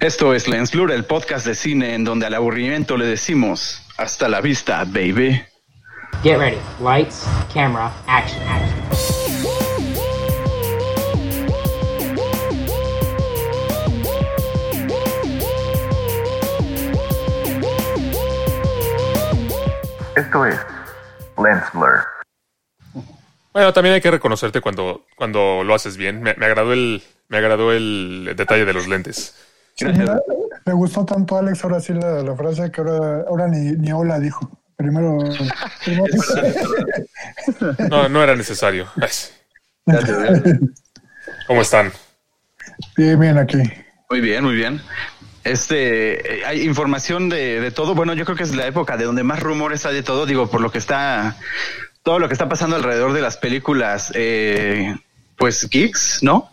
Esto es Lens Blur, el podcast de cine en donde al aburrimiento le decimos hasta la vista, baby. Get ready. Lights, camera, action, action. Esto es Lens Blur. Bueno, también hay que reconocerte cuando, cuando lo haces bien. Me, me agradó el, me agradó el detalle de los lentes. Sí, mira, me gustó tanto Alex ahora sí la, la frase que ahora, ahora ni, ni hola dijo. Primero, primero No, no era necesario. ¿Cómo están? bien, bien aquí. Muy bien, muy bien. Este, eh, hay información de, de todo. Bueno, yo creo que es la época de donde más rumores hay de todo. Digo, por lo que está, todo lo que está pasando alrededor de las películas, eh, pues geeks, ¿no?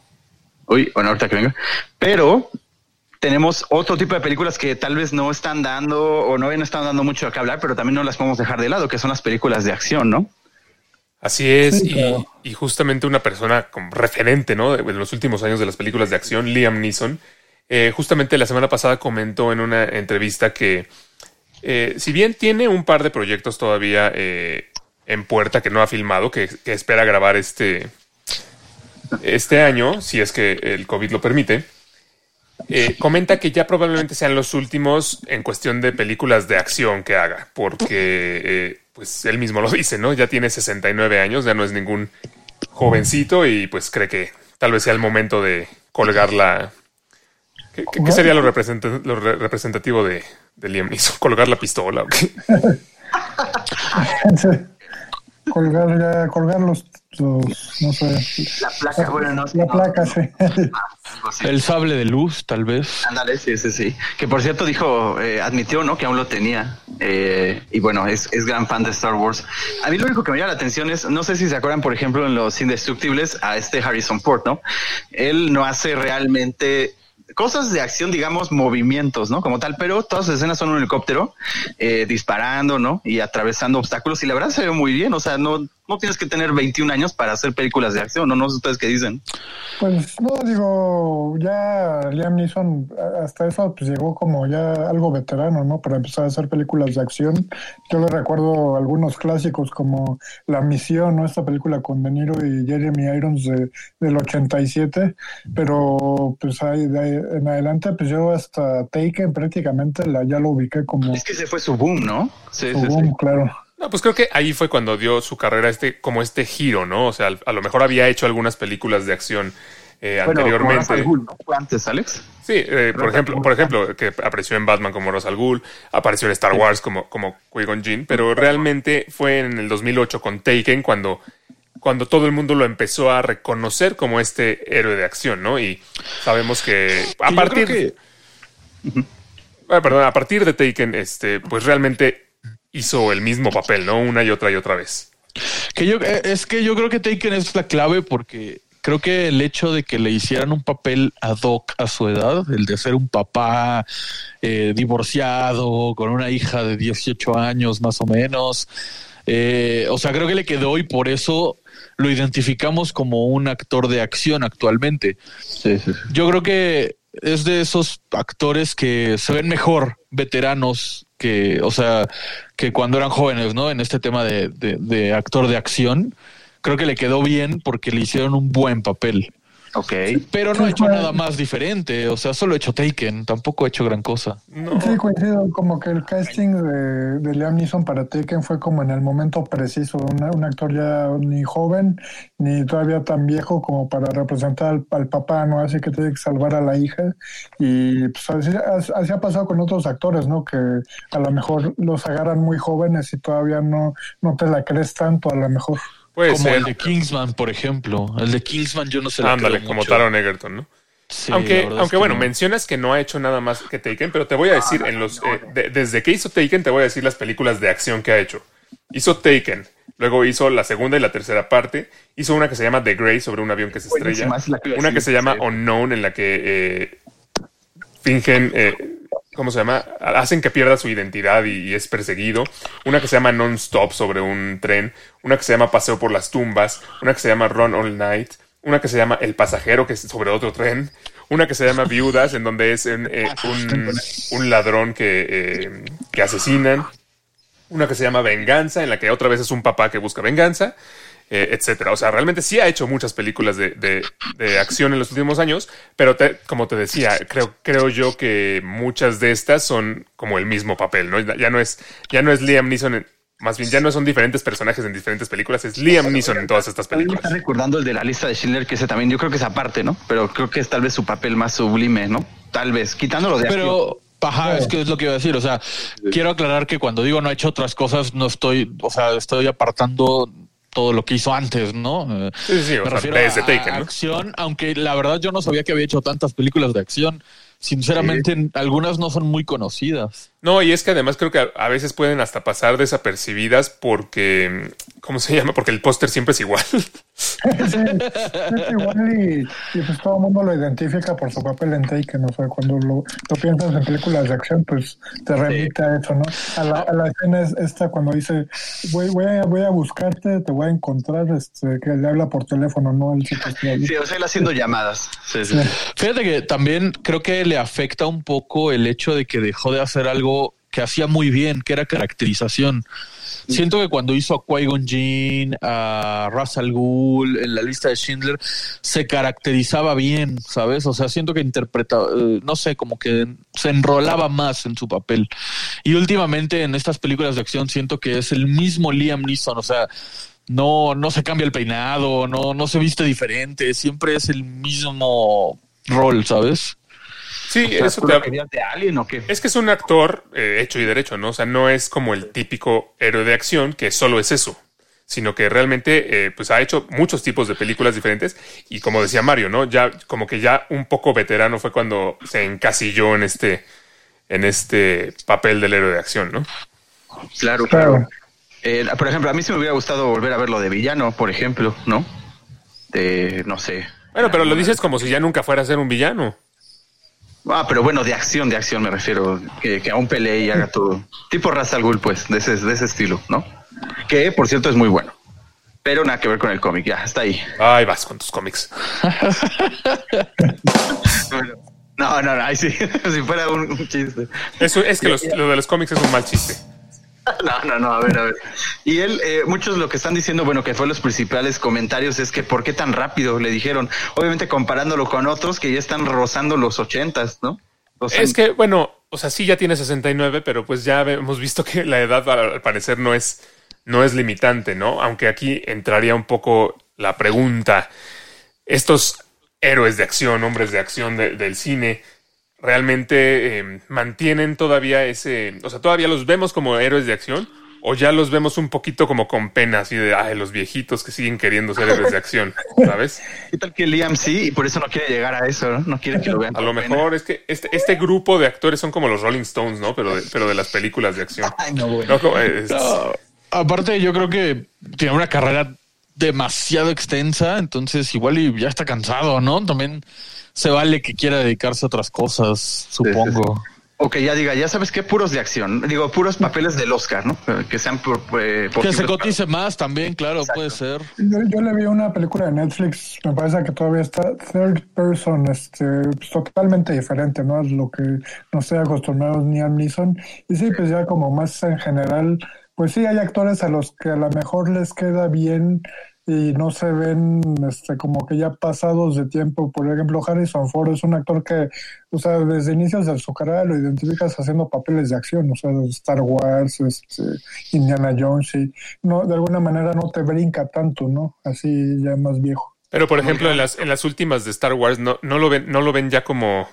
Uy, bueno, ahorita que venga. Pero tenemos otro tipo de películas que tal vez no están dando o no, no están dando mucho a qué hablar, pero también no las podemos dejar de lado, que son las películas de acción, ¿no? Así es, Sí, y, claro. y justamente una persona como referente, ¿no? De los últimos años de las películas de acción, Liam Neeson, eh, justamente la semana pasada comentó en una entrevista que eh, si bien tiene un par de proyectos todavía eh, en puerta que no ha filmado, que, que espera grabar este, este año, si es que el COVID lo permite, eh, comenta que ya probablemente sean los últimos en cuestión de películas de acción que haga, porque eh, pues él mismo lo dice, ¿no? Ya tiene 69 años, ya no es ningún jovencito y pues cree que tal vez sea el momento de colgar la... ¿Qué, sería lo, representa- lo re- representativo de, de Liam Neeson? ¿Colgar la pistola? o qué? Sí. Colgar ya, colgar los, los no sé, La placa, bueno, no la placa, sí. El sable de luz, tal vez. Ándale, sí, sí, sí. Que por cierto dijo, eh, admitió, ¿no? Que aún lo tenía. Eh, y bueno, es, es gran fan de Star Wars. A mí lo único que me llama la atención es, no sé si se acuerdan, por ejemplo, en Los Indestructibles, a este Harrison Ford, ¿no? Él no hace realmente cosas de acción, digamos, movimientos, ¿no? Como tal, pero todas las escenas son un helicóptero eh, disparando, ¿no? Y atravesando obstáculos. Y la verdad se ve muy bien. O sea, no, no tienes que tener 21 años para hacer películas de acción, ¿no? No sé ustedes qué dicen. Pues no, digo, ya Liam Neeson hasta eso pues llegó como ya algo veterano, ¿no? Para empezar a hacer películas de acción. Yo le recuerdo algunos clásicos como La Misión, ¿no? Esta película con De Niro y Jeremy Irons de, del 87, pero pues ahí de en adelante pues yo hasta Taken prácticamente la, ya lo ubiqué como Es que ese fue su boom, ¿no? Sí, su sí, sí. boom, claro. No, pues creo que ahí fue cuando dio su carrera este, como este giro, ¿no? O sea, a lo mejor había hecho algunas películas de acción eh, Bueno, como anteriormente. Al Ghul, ¿no? Fue antes, Alex. Sí, eh, por ejemplo, por ejemplo, que apareció en Batman como Ra's al Ghul, apareció en Star Wars como, como Qui-Gon Jinn, pero realmente fue en el 2008 con Taken cuando, cuando todo el mundo lo empezó a reconocer como este héroe de acción, ¿no? Y sabemos que a partir, que- Ah, perdón, a partir de Taken, este, pues realmente hizo el mismo papel, ¿no? Una y otra y otra vez. Que yo, eh, es que yo creo que Taken es la clave porque creo que el hecho de que le hicieran un papel ad hoc a su edad, el de ser un papá eh, divorciado, con una hija de 18 años más o menos, eh, o sea, creo que le quedó y por eso lo identificamos como un actor de acción actualmente. Sí, sí, sí. Yo creo que es de esos actores que se ven mejor veteranos que, o sea, que cuando eran jóvenes, ¿no? En este tema de, de, de actor de acción, creo que le quedó bien porque le hicieron un buen papel. Ok. Pero no ha hecho nada más diferente, o sea, solo ha hecho Taken, tampoco ha hecho gran cosa. No, Sí, coincido, como que el casting de, de Liam Neeson para Taken fue como en el momento preciso, una- un actor ya ni joven ni todavía tan viejo como para representar al, al papá, ¿no? Así que tiene que salvar a la hija y pues así, as- así ha pasado con otros actores, ¿no? Que a lo mejor los agarran muy jóvenes y todavía no, no te la crees tanto a lo mejor. Puede como ser. el de Kingsman, por ejemplo. El de Kingsman yo no sé. Ándale, como Taron Egerton, ¿no? Sí, aunque, es aunque que bueno, no. mencionas que no ha hecho nada más que Taken, pero te voy a decir en los eh, de- desde que hizo Taken te voy a decir las películas de acción que ha hecho. Hizo Taken, luego hizo la segunda y la tercera parte, hizo una que se llama The Grey sobre un avión que se estrella, que una que se llama. Unknown en la que eh, fingen eh, ¿cómo se llama? Hacen que pierda su identidad y, es perseguido. Una que se llama Non-Stop sobre un tren. Una que se llama Paseo por las tumbas. Una que se llama Run All Night. Una que se llama El pasajero, que es sobre otro tren. Una que se llama Viudas, en donde es un, eh, un ladrón que, eh, que asesinan. Una que se llama Venganza, en la que otra vez es un papá que busca venganza, eh, etcétera. O sea, realmente sí ha hecho muchas películas de, de- de acción en los últimos años, pero te- como te decía, creo, creo yo que muchas de estas son como el mismo papel, ¿no? Ya no es, ya no es Liam Neeson, en- más bien ya no son diferentes personajes en diferentes películas, es Liam Neeson en todas estas También me películas. está recordando el de la lista de Schindler, que ese también yo creo que es aparte, ¿no? Pero creo que es tal vez su papel más sublime, ¿no? Tal vez, quitándolo de acción. Pero, ajá, es que es lo que iba a decir. O sea, quiero aclarar que cuando digo no ha hecho otras cosas, no estoy, o sea, estoy apartando todo lo que hizo antes, ¿no? Sí, sí, o Me sea, refiero desde a Taken, ¿no? acción, aunque la verdad yo no sabía que había hecho tantas películas de acción. Sinceramente, algunas no son muy conocidas. No, y es que además creo que a veces pueden hasta pasar desapercibidas porque, ¿cómo se llama? Porque el póster siempre es igual. Sí, es igual y, y pues todo el mundo lo identifica por su papel en Taken, o sea, cuando lo, lo piensas en películas de acción, pues te remite a eso, ¿no? A la, a la escena es esta cuando dice, voy, voy, a, voy a buscarte, te voy a encontrar, este, que le habla por teléfono, ¿no? El chico ahí. Sí, o sea, él haciendo llamadas. Sí, sí. Sí. Fíjate que también creo que le afecta un poco el hecho de que dejó de hacer algo que hacía muy bien, que era caracterización. Siento que cuando hizo a Qui-Gon a Ra's al en la lista de Schindler, se caracterizaba bien, ¿sabes? O sea, siento que interpretaba, eh, no sé, como que se enrolaba más en su papel. Y últimamente en estas películas de acción siento que es el mismo Liam Neeson, o sea, no, no se cambia el peinado, no, no se viste diferente, siempre es el mismo rol, ¿sabes? Sí, O sea, eso ¿tú te lo querías de Alien o qué? Es que es un actor eh, hecho y derecho, ¿no? O sea, no es como el típico héroe de acción que solo es eso, sino que realmente eh, pues ha hecho muchos tipos de películas diferentes y como decía Mario, ¿no? Ya como que ya un poco veterano fue cuando se encasilló en este en este papel del héroe de acción, ¿no? Claro, Claro. claro. Eh, por ejemplo, a mí sí me hubiera gustado volver a verlo de villano, por ejemplo, ¿no? De, no sé. Bueno, pero lo dices como si ya nunca fuera a ser un villano. Ah, pero bueno, de acción, de acción me refiero. Que, que aún pelee y haga todo. Tipo Ra's al Ghul, pues, de ese, de ese estilo, ¿no? Que, por cierto, es muy bueno. Pero nada que ver con el cómic, ya, está ahí. Ay, vas con tus cómics. No, no, no, ahí sí, si fuera un, un chiste. Eso es que los- lo de los cómics es un mal chiste. No, no, no, a ver, a ver. Y él, eh, muchos lo que están diciendo, bueno, que fue los principales comentarios es que ¿por qué tan rápido? Le dijeron, obviamente comparándolo con otros que ya están rozando los ochentas, ¿no? Es que, bueno, o sea, sí ya tiene 69, pero pues ya hemos visto que la edad al parecer no es, no es limitante, ¿no? Aunque aquí entraría un poco la pregunta. Estos héroes de acción, hombres de acción de- del cine, realmente eh, mantienen todavía ese, o sea, todavía los vemos como héroes de acción o ya los vemos un poquito como con pena, así de, ay, los viejitos que siguen queriendo ser héroes de acción, ¿sabes? ¿Qué tal que Liam sí? Y por eso no quiere llegar a eso, ¿no? No quiere que lo vean. A lo pena. mejor es que este, este grupo de actores son como los Rolling Stones, ¿no? Pero de, pero de las películas de acción. Ay, no, güey. No, como, es- No, aparte, yo creo que tiene una carrera demasiado extensa, entonces igual y ya está cansado, ¿no? También se vale que quiera dedicarse a otras cosas, supongo. O que ya diga, ya sabes qué, puros de acción. Digo, puros papeles del Oscar, ¿no? Que sean por, eh, Que se para- cotice más también, claro, puede ser. Yo, yo le vi una película de Netflix, me parece que todavía está third person, este, pues, totalmente diferente, ¿no? Es lo que no estoy acostumbrado ni a Neeson. Y sí, pues ya como más en general, pues sí hay actores a los que a lo mejor les queda bien y no se ven este como que ya pasados de tiempo. Por ejemplo, Harrison Ford es un actor que, o sea, desde inicios de su carrera lo identificas haciendo papeles de acción, o sea, Star Wars, este, Indiana Jones, y no, de alguna manera no te brinca tanto, ¿no? Así ya más viejo. pero por ejemplo, en las, en las últimas de Star Wars no, no lo ven, no lo ven ya como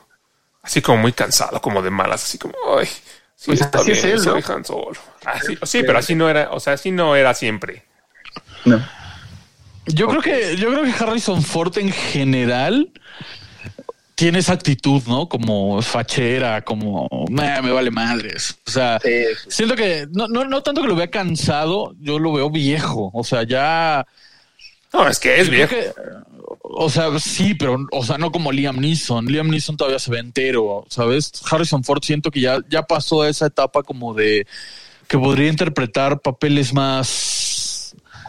así como muy cansado, como de malas, así como ay, sí, Pues está así es bien, él, soy ¿no? Han Solo. Así- sí, pero así no era, o sea, así no era siempre. No. Yo creo que, yo creo que Harrison Ford en general tiene esa actitud, ¿no? Como fachera, como "Nah, me vale madres. O sea, siento que no, no, no tanto que lo vea cansado, yo lo veo viejo. O sea, ya No, es que es viejo. que, o sea, sí, pero, o sea, no como Liam Neeson. Liam Neeson todavía se ve entero, ¿sabes? Harrison Ford siento que ya, ya pasó a esa etapa como de que podría interpretar papeles más,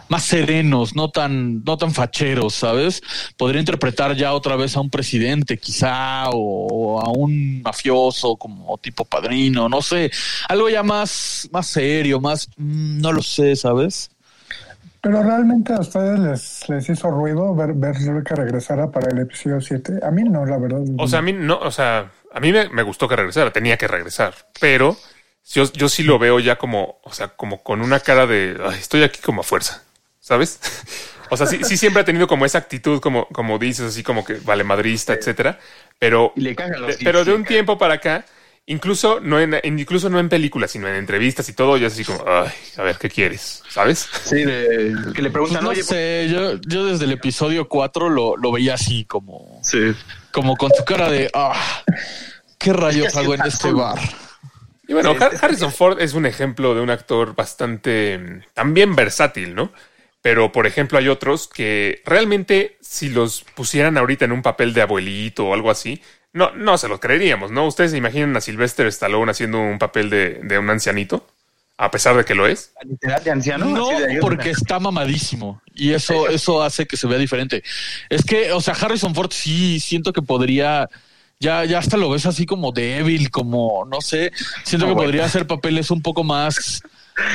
más serenos, no tan, no tan facheros, ¿sabes? Podría interpretar ya otra vez a un presidente, quizá, o, a un mafioso como tipo padrino, no sé, algo ya más, más serio, más, mm, no lo sé, ¿sabes? Pero realmente a ustedes les, les hizo ruido ver, ver que regresara para el episodio 7. A mí no, la verdad. O sea, a mí no, o sea, a mí me, me gustó que regresara, tenía que regresar, pero yo, yo sí lo veo ya como, o sea, como con una cara de, "Ay, estoy aquí como a fuerza, ¿sabes? O sea, sí, sí siempre ha tenido como esa actitud, como, como dices, así como que vale madrista, etcétera, pero, le los de- pero de un tiempo para acá, incluso no en, incluso no en películas, sino en entrevistas y todo, ya es así como, ay, a ver, ¿qué quieres? ¿Sabes? Sí, de, que le Pues preguntan, no oye, sé, yo, yo desde el episodio 4 lo, lo veía así, como, sí. como con su cara de, ah, ¿qué rayos hago en este bar? Y bueno, Harrison Ford es un ejemplo de un actor bastante mm, también versátil, ¿no? Pero, por ejemplo, hay otros que realmente, si los pusieran ahorita en un papel de abuelito o algo así, no, no se los creeríamos, ¿no? Ustedes se imaginan a Sylvester Stallone haciendo un papel de, de un ancianito, a pesar de que lo es. Literal de anciano. No, porque está mamadísimo y eso, eso hace que se vea diferente. Es que, o sea, Harrison Ford sí siento que podría, ya, ya hasta lo ves así como débil, como, no sé, siento No, que bueno. podría hacer papeles un poco más,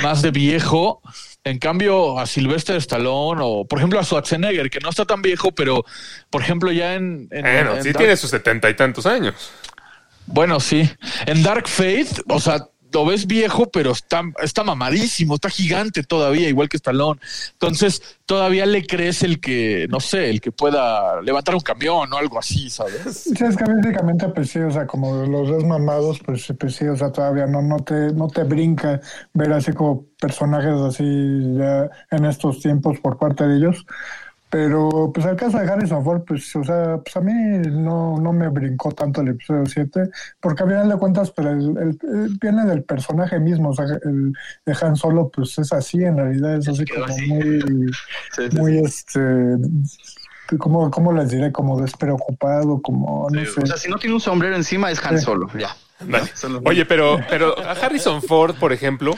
más de viejo. En cambio, a Sylvester Stallone o, por ejemplo, a Schwarzenegger, que no está tan viejo, pero, por ejemplo, ya en... en- Bueno, en sí Dark- tiene sus setenta y tantos años. Bueno, sí. En Dark Faith, o sea, lo ves viejo, pero está, está mamadísimo, está gigante todavía, igual que Stallone. Entonces, todavía le crees el que, no sé, el que pueda levantar un camión o algo así, ¿sabes? Sí, es que físicamente, pues o sea, como los ves mamados, pues, pues sí, o sea, todavía no, no te, no te brinca ver así como personajes así ya en estos tiempos por parte de ellos. Pero pues el caso de Harrison Ford, pues, o sea, pues a mí no, no me brincó tanto el episodio 7, porque a final de cuentas, pero el, el- el- viene del personaje mismo, o sea, el de Han Solo, pues es así, en realidad es así como así. muy, Sí, sí, muy este, ¿cómo, cómo les diré? Como despreocupado, como, no sí. sé. O sea, si no tiene un sombrero encima, es Han Sí. Solo. Ya. Vale. Oye, pero, pero a Harrison Ford, por ejemplo,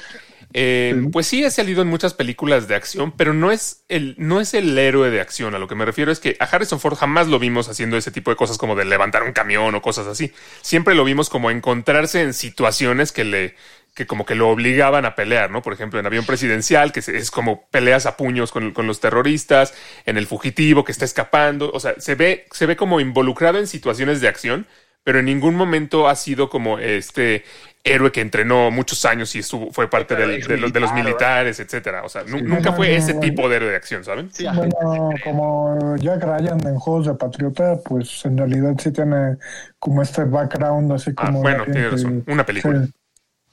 eh, pues sí ha salido en muchas películas de acción, pero no es el, no es el héroe de acción. A lo que me refiero es que a Harrison Ford jamás lo vimos haciendo ese tipo de cosas como de levantar un camión o cosas así. Siempre lo vimos como encontrarse en situaciones que le, que como que lo obligaban a pelear, ¿no? Por ejemplo, en avión presidencial, que es como peleas a puños con, con los terroristas, en el fugitivo que está escapando. O sea, se ve, se ve como involucrado en situaciones de acción, pero en ningún momento ha sido como este héroe que entrenó muchos años y estuvo, fue parte del- de, los, de los militares, etcétera. O sea, nu- nunca fue ese tipo de héroe de acción, ¿saben? Sí. Bueno, como Jack Ryan en Juegos de Patriota, pues en realidad sí tiene como este background así Ah, como... bueno, de tiene razón. Una película. sí.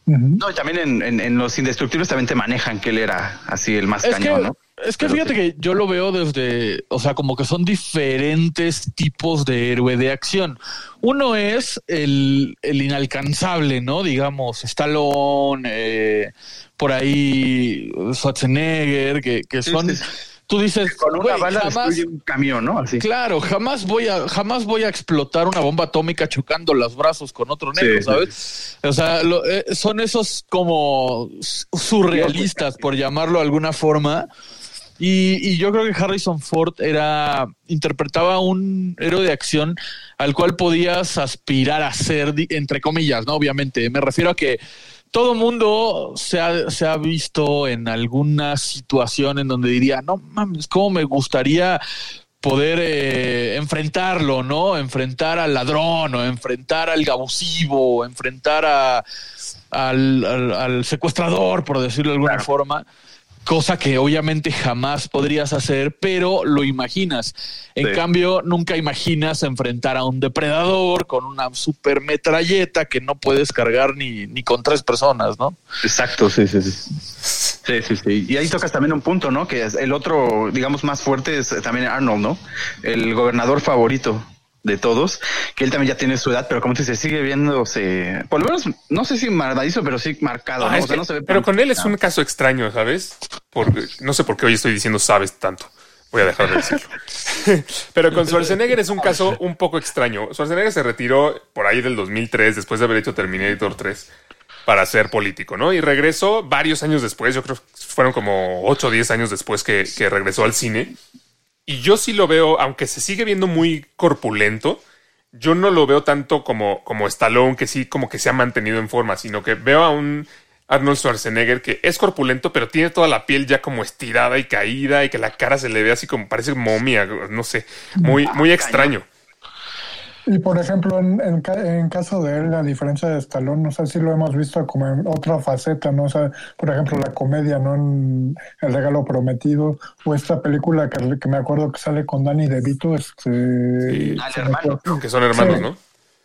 No, y también en, en, en Los Indestructibles también te manejan que él era así el más Es cañón, que, ¿no? Es que Pero fíjate que yo lo veo desde, o sea, como que son diferentes tipos de héroe de acción. Uno es el, el inalcanzable, ¿no? Digamos, Stallone, eh, por ahí Schwarzenegger, que, que son, sí, sí. tú dices, Con una "Güey, bala jamás, un camión, ¿no? Así. Claro, jamás voy a, jamás voy a explotar una bomba atómica chocando los brazos con otro negro, Sí, ¿sabes? O sea, lo- eh, son esos como surrealistas, por llamarlo de alguna forma. Y, y yo creo que Harrison Ford era interpretaba un héroe de acción al cual podías aspirar a ser, entre comillas, ¿no? Obviamente, me refiero a que todo mundo se ha, se ha visto en alguna situación en donde diría, no mames, cómo me gustaría poder eh, enfrentarlo, ¿no? Enfrentar al ladrón o enfrentar al abusivo, o enfrentar a, al, al- al secuestrador, por decirlo de alguna forma. Cosa que obviamente jamás podrías hacer, pero lo imaginas. En Sí. cambio, nunca imaginas enfrentar a un depredador con una super metralleta que no puedes cargar ni, ni con tres personas, ¿no? Exacto, sí, sí, sí. Sí, sí, sí. Y ahí tocas también un punto, ¿no? Que es el otro, digamos, más fuerte es también Arnold, ¿no? El gobernador favorito de todos, que él también ya tiene su edad, pero como dices, sigue viéndose, por lo menos, no sé si marcadizo, pero sí marcado, Ah, ¿no? es O sea, que- no se ve pero con él es un caso extraño, ¿sabes? Porque, no sé por qué hoy estoy diciendo sabes tanto. Voy a dejar de decirlo. pero con Schwarzenegger es un caso un poco extraño. Schwarzenegger se retiró por ahí del 2003, después de haber hecho Terminator 3. para ser político, ¿no? Y regresó varios años después, yo creo que fueron como 8 o 10 años después que, que regresó al cine. Y yo sí lo veo, aunque se sigue viendo muy corpulento, yo no lo veo tanto como, como Stallone, que sí como que se ha mantenido en forma, sino que veo a un Arnold Schwarzenegger que es corpulento, pero tiene toda la piel ya como estirada y caída y que la cara se le ve así como parece momia, no sé, muy, muy extraño. Y por ejemplo, en, en, en caso de él, a diferencia de Stallone, no sé si lo hemos visto como en otra faceta, ¿no? O sea, por ejemplo, la comedia, ¿no? En El Regalo Prometido, o esta película que, que me acuerdo que sale con Danny DeVito, este... Me hermano. Que son hermanos, Sí. ¿no?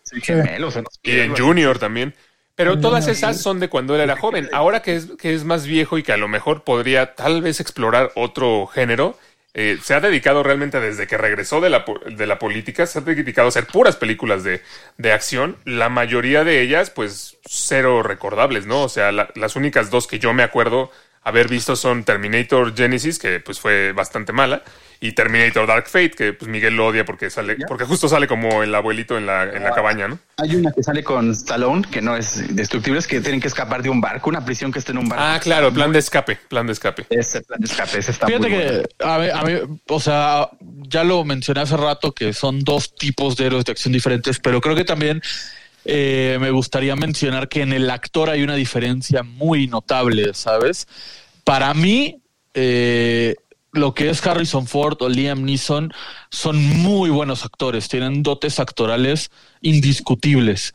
Sí, gemelos, Y en Junior también. Pero todas esas son de cuando él era joven. Ahora que es, que es más viejo y que a lo mejor podría tal vez explorar otro género, eh, se ha dedicado realmente desde que regresó de la, de la política, se ha dedicado a hacer puras películas de, de acción. La mayoría de ellas, pues, cero recordables, ¿no? O sea, la- las únicas dos que yo me acuerdo haber visto son Terminator Genesis, que pues fue bastante mala, y Terminator Dark Fate, que pues Miguel lo odia porque sale, porque justo sale como el abuelito en la, en la cabaña, ¿no? Hay una que sale con Stallone, que no es destructible, es que tienen que escapar de un barco, una prisión que está en un barco. Ah, claro, plan de escape, plan de escape. Ese plan de escape, ese está Fíjate muy bueno. que, a ver, a ver, o sea, ya lo mencioné hace rato que son dos tipos de héroes de acción diferentes, pero creo que también eh, me gustaría mencionar que en el actor hay una diferencia muy notable, ¿sabes? Para mí, eh, lo que es Harrison Ford o Liam Neeson son muy buenos actores, tienen dotes actorales indiscutibles.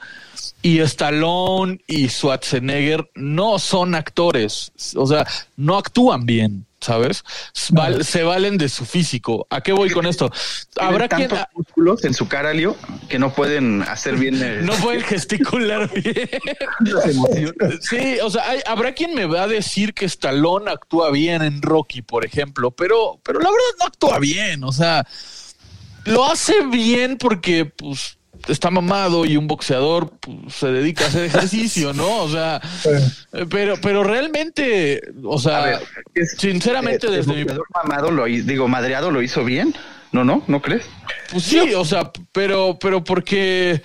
Y Stallone y Schwarzenegger no son actores, o sea, no actúan bien, ¿sabes? Val- se valen de su físico. ¿A qué voy con esto? Habrá Tienen quien tantos músculos en su cara, Leo, que no pueden hacer bien el- no pueden gesticular bien. Sí, o sea, hay- habrá quien me va a decir que Stallone actúa bien en Rocky, por ejemplo, pero, pero la verdad no actúa bien, o sea, lo hace bien porque, pues, está mamado y un boxeador pues, se dedica a hacer ejercicio, ¿no? O sea, pero, pero realmente, o sea, A ver, es- sinceramente, eh, el desde mi boxeador mamado lo digo, madreado lo hizo bien. No, no, ¿no crees? Pues sí, o sea, pero, pero porque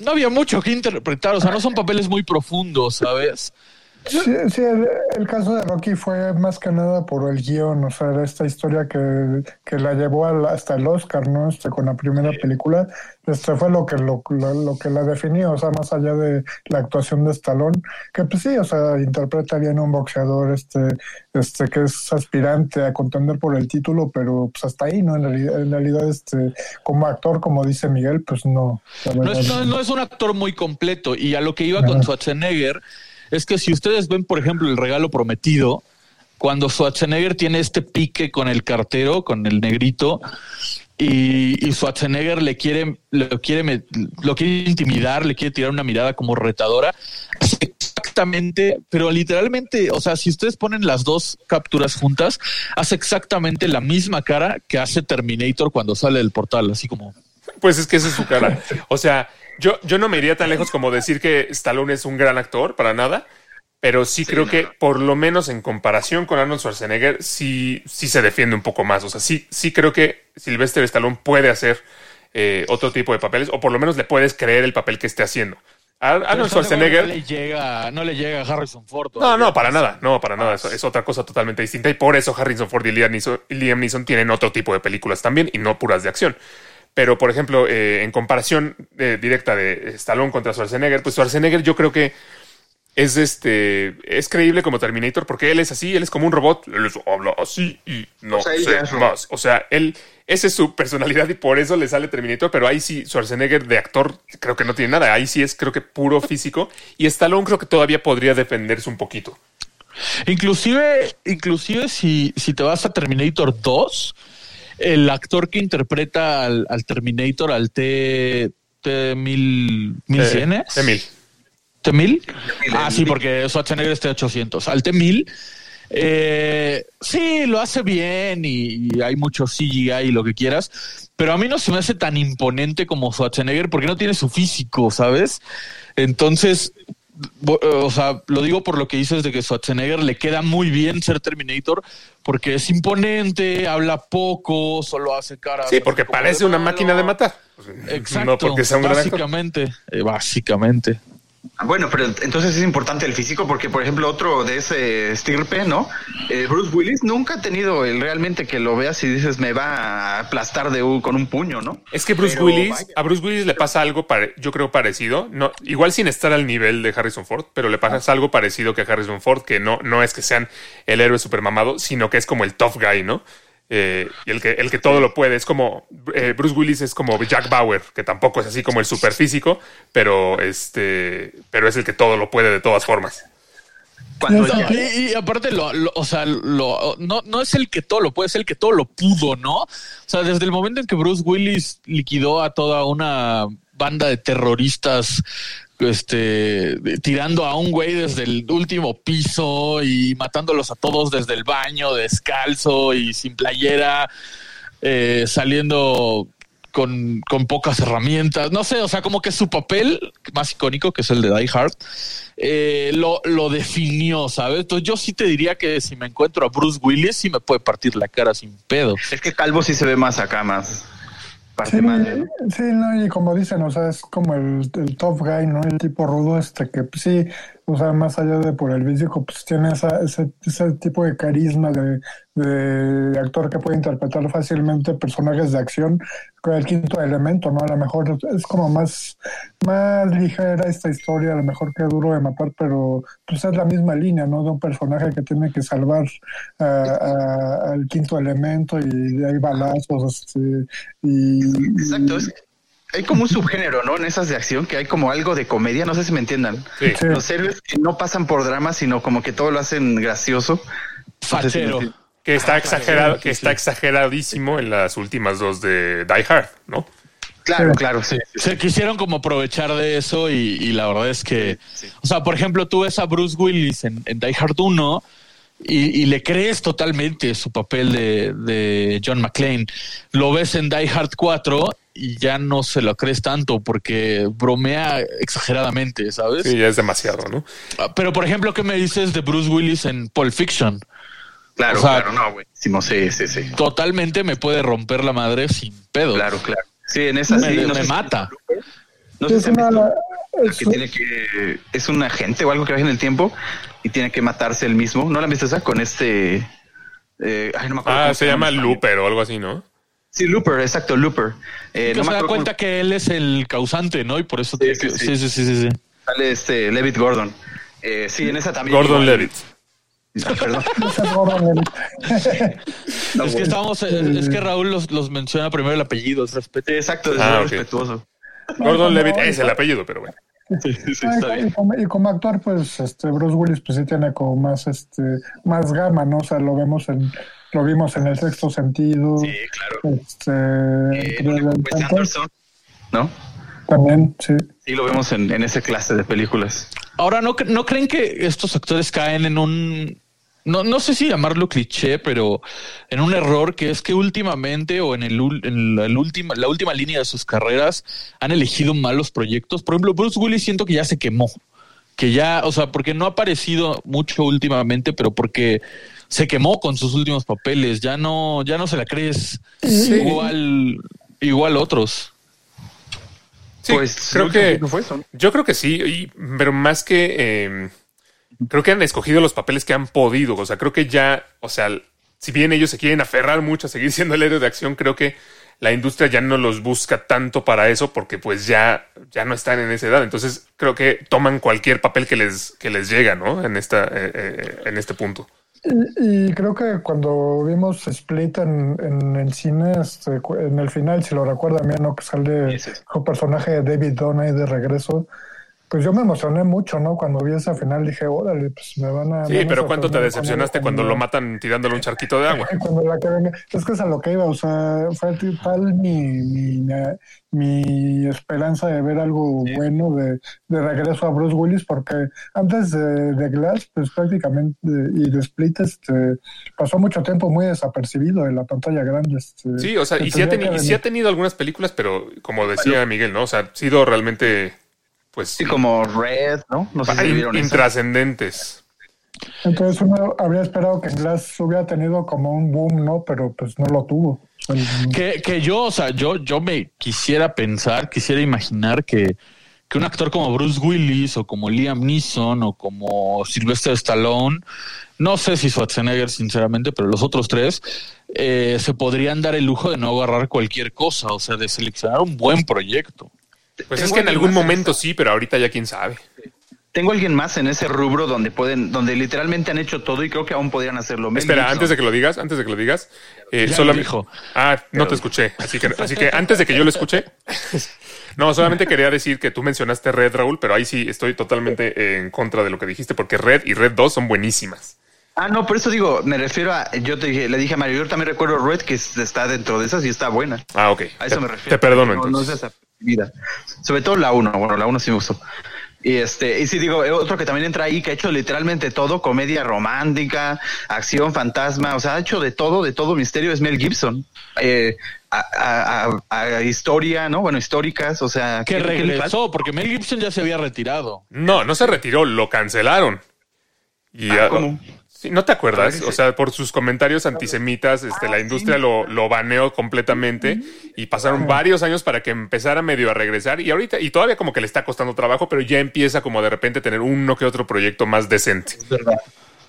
no había mucho que interpretar, o sea, no son papeles muy profundos, ¿sabes? Sí, sí, el, el caso de Rocky fue más que nada por el guion, o sea, era esta historia que, que la llevó al- hasta el Oscar, ¿no? Este, con la primera película, este fue lo que lo, lo, lo que la definió, o sea, más allá de la actuación de Stallone, que pues sí, o sea, interpreta bien a un boxeador, este, este, que es aspirante a contender por el título, pero pues hasta ahí, ¿no? En realidad, en realidad este, como actor, como dice Miguel, pues no. No es, no, no es un actor muy completo. Y a lo que iba con. Schwarzenegger es que si ustedes ven, por ejemplo, el regalo prometido, cuando Schwarzenegger tiene este pique con el cartero, con el negrito, y, y Schwarzenegger le quiere, lo quiere, lo quiere intimidar, le quiere tirar una mirada como retadora, exactamente, pero literalmente, o sea, si ustedes ponen las dos capturas juntas, hace exactamente la misma cara que hace Terminator cuando sale del portal, así como Pues es que esa es su cara. O sea, yo, yo no me iría tan lejos como decir que Stallone es un gran actor, para nada. Pero sí, creo que, por lo menos en comparación con Arnold Schwarzenegger, sí, sí se defiende un poco más. O sea, sí, sí creo que Sylvester Stallone puede hacer eh, otro tipo de papeles, o por lo menos le puedes creer el papel que esté haciendo. Ar- Arnold Schwarzenegger. No le llega, no le llega a Harrison Ford. No, no, para nada, no, para nada. Eso es otra cosa totalmente distinta. Y por eso Harrison Ford y Liam Neeson, y Liam Neeson tienen otro tipo de películas también y no puras de acción. Pero, por ejemplo, eh, en comparación eh, directa de Stallone contra Schwarzenegger, pues Schwarzenegger yo creo que es este es creíble como Terminator porque él es así, él es como un robot, él es- habla así y no O sea, él sé más. O sea, él esa es su personalidad y por eso le sale Terminator, pero ahí sí Schwarzenegger de actor creo que no tiene nada, ahí sí es creo que puro físico y Stallone creo que todavía podría defenderse un poquito. Inclusive, inclusive si, si te vas a Terminator 2, el actor que interpreta al, al Terminator, al T, T mil, mil Eh, ¿es? Emil. ¿T1000? Ah, sí, porque Schwarzenegger es T800. Al T1000, eh, sí, lo hace bien y, y hay mucho CGI y lo que quieras, pero a mí no se me hace tan imponente como Schwarzenegger porque no tiene su físico, ¿sabes? Entonces, o sea, lo digo por lo que dices de que Schwarzenegger le queda muy bien ser Terminator porque es imponente, habla poco, solo hace caras. Sí, porque parece una máquina de matar. Exacto. No porque sea un gran actor. básicamente, eh, básicamente. Bueno, pero entonces es importante el físico porque, por ejemplo, otro de ese estirpe, ¿no? Eh, Bruce Willis nunca ha tenido el realmente que lo veas y dices me va a aplastar de un, con un puño, ¿no? Es que Bruce Pero Willis, vaya. a Bruce Willis le pasa algo, pare- yo creo parecido, no, igual sin estar al nivel de Harrison Ford, pero le pasa algo parecido que a Harrison Ford, que no, no es que sean el héroe super mamado, sino que es como el tough guy, ¿no? Eh, y el que, el que todo lo puede. Es como eh, Bruce Willis es como Jack Bauer, que tampoco es así como el super físico, pero este, pero es el que todo lo puede de todas formas. Cuando No, ya- Y, y aparte, lo, lo- o sea, lo, no, no es el que todo lo puede, es el que todo lo pudo, ¿no? O sea, desde el momento en que Bruce Willis liquidó a toda una banda de terroristas, este, tirando a un güey desde el último piso y matándolos a todos desde el baño, descalzo y sin playera, eh, saliendo con, con pocas herramientas. No sé, o sea, como que su papel más icónico, que es el de Die Hard, eh, lo, lo definió, ¿sabes? Entonces yo sí te diría que si me encuentro a Bruce Willis, sí me puede partir la cara sin pedo. es que Calvo sí se ve más acá, más parte Sí, sí, no, y como dicen, o sea, es como el, el tough guy, ¿no? El tipo rudo, este que pues, sí, o sea, más allá de por el físico, pues tiene esa, ese, ese tipo de carisma de, de actor que puede interpretar fácilmente personajes de acción con el quinto elemento, ¿no? A lo mejor es como más, más ligera esta historia, a lo mejor que duro de matar, pero pues es la misma línea, ¿no? De un personaje que tiene que salvar al quinto elemento y hay balazos, este, y... Exacto, es- hay como un subgénero, ¿no? En esas de acción que hay como algo de comedia, no sé si me entiendan. Sí. Sí. Los héroes que no pasan por drama, sino como que todo lo hacen gracioso. No sé si me Fachero. Que está exagerado, que está exageradísimo en las últimas dos de Die Hard, ¿no? Claro, Sí. claro, sí. Se quisieron como aprovechar de eso y, y la verdad es que, o sea, por ejemplo, tú ves a Bruce Willis en, en Die Hard 1 y, y le crees totalmente su papel de, de John McClane. Lo ves en Die Hard 4 y ya no se lo crees tanto porque bromea exageradamente, ¿sabes? Sí, ya es demasiado, ¿no? Ah, Pero, por ejemplo, ¿qué me dices de Bruce Willis en Pulp Fiction? Claro, O sea, claro, no, buenísimo, sí, sí, sí. Totalmente me puede romper la madre sin pedo. Claro, claro. Sí, en esa Me, sí. no me sé si- mata. No sé es si han una, visto la es- que tiene que es un agente o algo que viaja en el tiempo y tiene que matarse él mismo. ¿No la han visto esa con este? eh, ay, no me acuerdo. Ah, cómo se llama. Looper o algo así, ¿no? Sí, Looper, exacto, Looper. Eh, no se me da cuenta que él es el causante, ¿no? Y por eso sí, que- sí. sí, sí, sí, sí, sale este Levitt Gordon. Eh, sí, en esa también. Gordon igual- Levitt. Ah, perdón. es. No, que estábamos, es, que Raúl los, los menciona primero el apellido, es exacto, es Ah, respetuoso. Gordon Levitt es el apellido, pero bueno. Sí, sí, está y, como, y como actor, pues este Bruce Willis pues sí tiene como más este más gama, ¿no? O sea, lo vemos en lo vimos en el sexto sentido. Sí, claro. Este Eh, Wes encanto, Anderson, ¿no? también, sí. Sí, lo vemos en, en esa clase de películas. Ahora, ¿no, ¿no creen que estos actores caen en un... No, no sé si llamarlo cliché, pero en un error que es que últimamente o en, el, en la, el última, la última línea de sus carreras han elegido malos proyectos. Por ejemplo, Bruce Willis siento que ya se quemó. Que ya, o sea, porque no ha aparecido mucho últimamente, pero porque se quemó con sus últimos papeles. Ya no, ya no se la crees igual, igual otros. Sí, pues creo que que fue eso, ¿no? yo creo que sí, y- pero más que eh, creo que han escogido los papeles que han podido. O sea, creo que ya, o sea, si bien ellos se quieren aferrar mucho a seguir siendo el héroe de acción, creo que la industria ya no los busca tanto para eso porque pues ya, ya no están en esa edad. Entonces creo que toman cualquier papel que les, que les llega, ¿no? En esta, eh, eh, en este punto. Y, y creo que cuando vimos Split en, en el cine, este, cu- en el final, si lo recuerdan bien, ¿no? Que sale Sí, sí. el personaje de David ahí de regreso. Pues yo me emocioné mucho, ¿no? Cuando vi esa final dije, órale, pues me van a... Sí, van a pero ¿cuánto te decepcionaste con cuando lo matan tirándole un charquito de agua? Cuando la que venga. Es que es a lo que iba, o sea, fue tal mi, mi, mi- esperanza de ver algo bueno de, de regreso a Bruce Willis, porque antes de, de Glass, pues prácticamente, y de Split, este, pasó mucho tiempo muy desapercibido en la pantalla grande. Este, Sí, o sea, y sí, ha tendría teni- que y sí venir. ha tenido algunas películas, pero como decía Miguel, ¿no? O sea, ha sido realmente, pues, Sí, como Red, ¿no? No sé si eso. intrascendentes. Entonces uno habría esperado que Glass hubiera tenido como un boom, ¿no? Pero pues no lo tuvo. Que, que yo, o sea, yo, yo me quisiera pensar, quisiera imaginar que, que un actor como Bruce Willis o como Liam Neeson o como Sylvester Stallone, no sé si Schwarzenegger sinceramente, pero los otros tres eh, se podrían dar el lujo de no agarrar cualquier cosa, o sea, de seleccionar un buen proyecto. Pues es que en algún en momento sí, pero ahorita ya quién sabe. Tengo alguien más en ese rubro donde pueden, donde literalmente han hecho todo y creo que aún podrían hacerlo. Mel Espera, Gibson. antes de que lo digas, antes de que lo digas, eh, solo lo dijo. Ah, no te escuché, así que, así que antes de que yo lo escuche, no, solamente quería decir que tú mencionaste Red, Raúl, pero ahí sí estoy totalmente en contra de lo que dijiste, porque Red y Red 2 son buenísimas. Ah, no, por eso digo, me refiero a, yo te dije, le dije a Mario, yo también recuerdo Red que es- está dentro de esas y está buena. Ah, ok. A eso te, me refiero. te perdono No, entonces. No es desapercibida. Sobre todo la 1, bueno, la 1 sí me gustó. Y este, y sí digo, otro que también entra ahí, que ha hecho literalmente todo, comedia romántica, acción, fantasma, o sea, ha hecho de todo, de todo misterio, es Mel Gibson. Eh, a, a- a- a historia, ¿no? Bueno, históricas, o sea, Que regresó, porque Mel Gibson ya se había retirado. No, no se retiró, lo cancelaron. Y Ah, ah, ¿cómo? Sí, ¿No te acuerdas? Ah. O sea, por sus comentarios antisemitas, este, la industria lo, lo baneó completamente y pasaron varios años para que empezara medio a regresar y ahorita, y todavía como que le está costando trabajo, pero ya empieza como de repente a tener uno que otro proyecto más decente.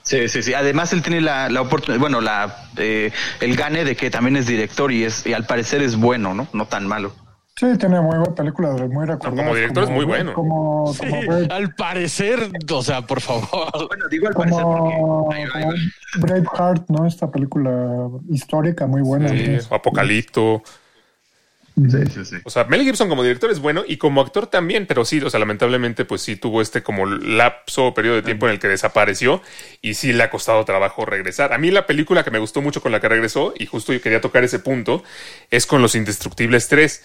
Sí, sí, sí. Además, él tiene la, la oportunidad, bueno, la, eh, el gane de que también es director y es, y al parecer es bueno, ¿no? No tan malo. Sí, tiene muy buenas películas, muy recordadas. como director es muy bueno. Como, como, Brave- Al parecer, o sea, por favor. Bueno, digo al parecer como, porque... como Braveheart, ¿no? Esta película histórica muy buena. Sí, ¿no? o Apocalipto. Sí, sí, sí. O sea, Mel Gibson como director es bueno y como actor también, pero sí, o sea, lamentablemente, pues sí tuvo este como lapso o periodo de tiempo en el que desapareció y sí le ha costado trabajo regresar. A mí la película que me gustó mucho con la que regresó, y justo yo quería tocar ese punto, es con Los Indestructibles 3.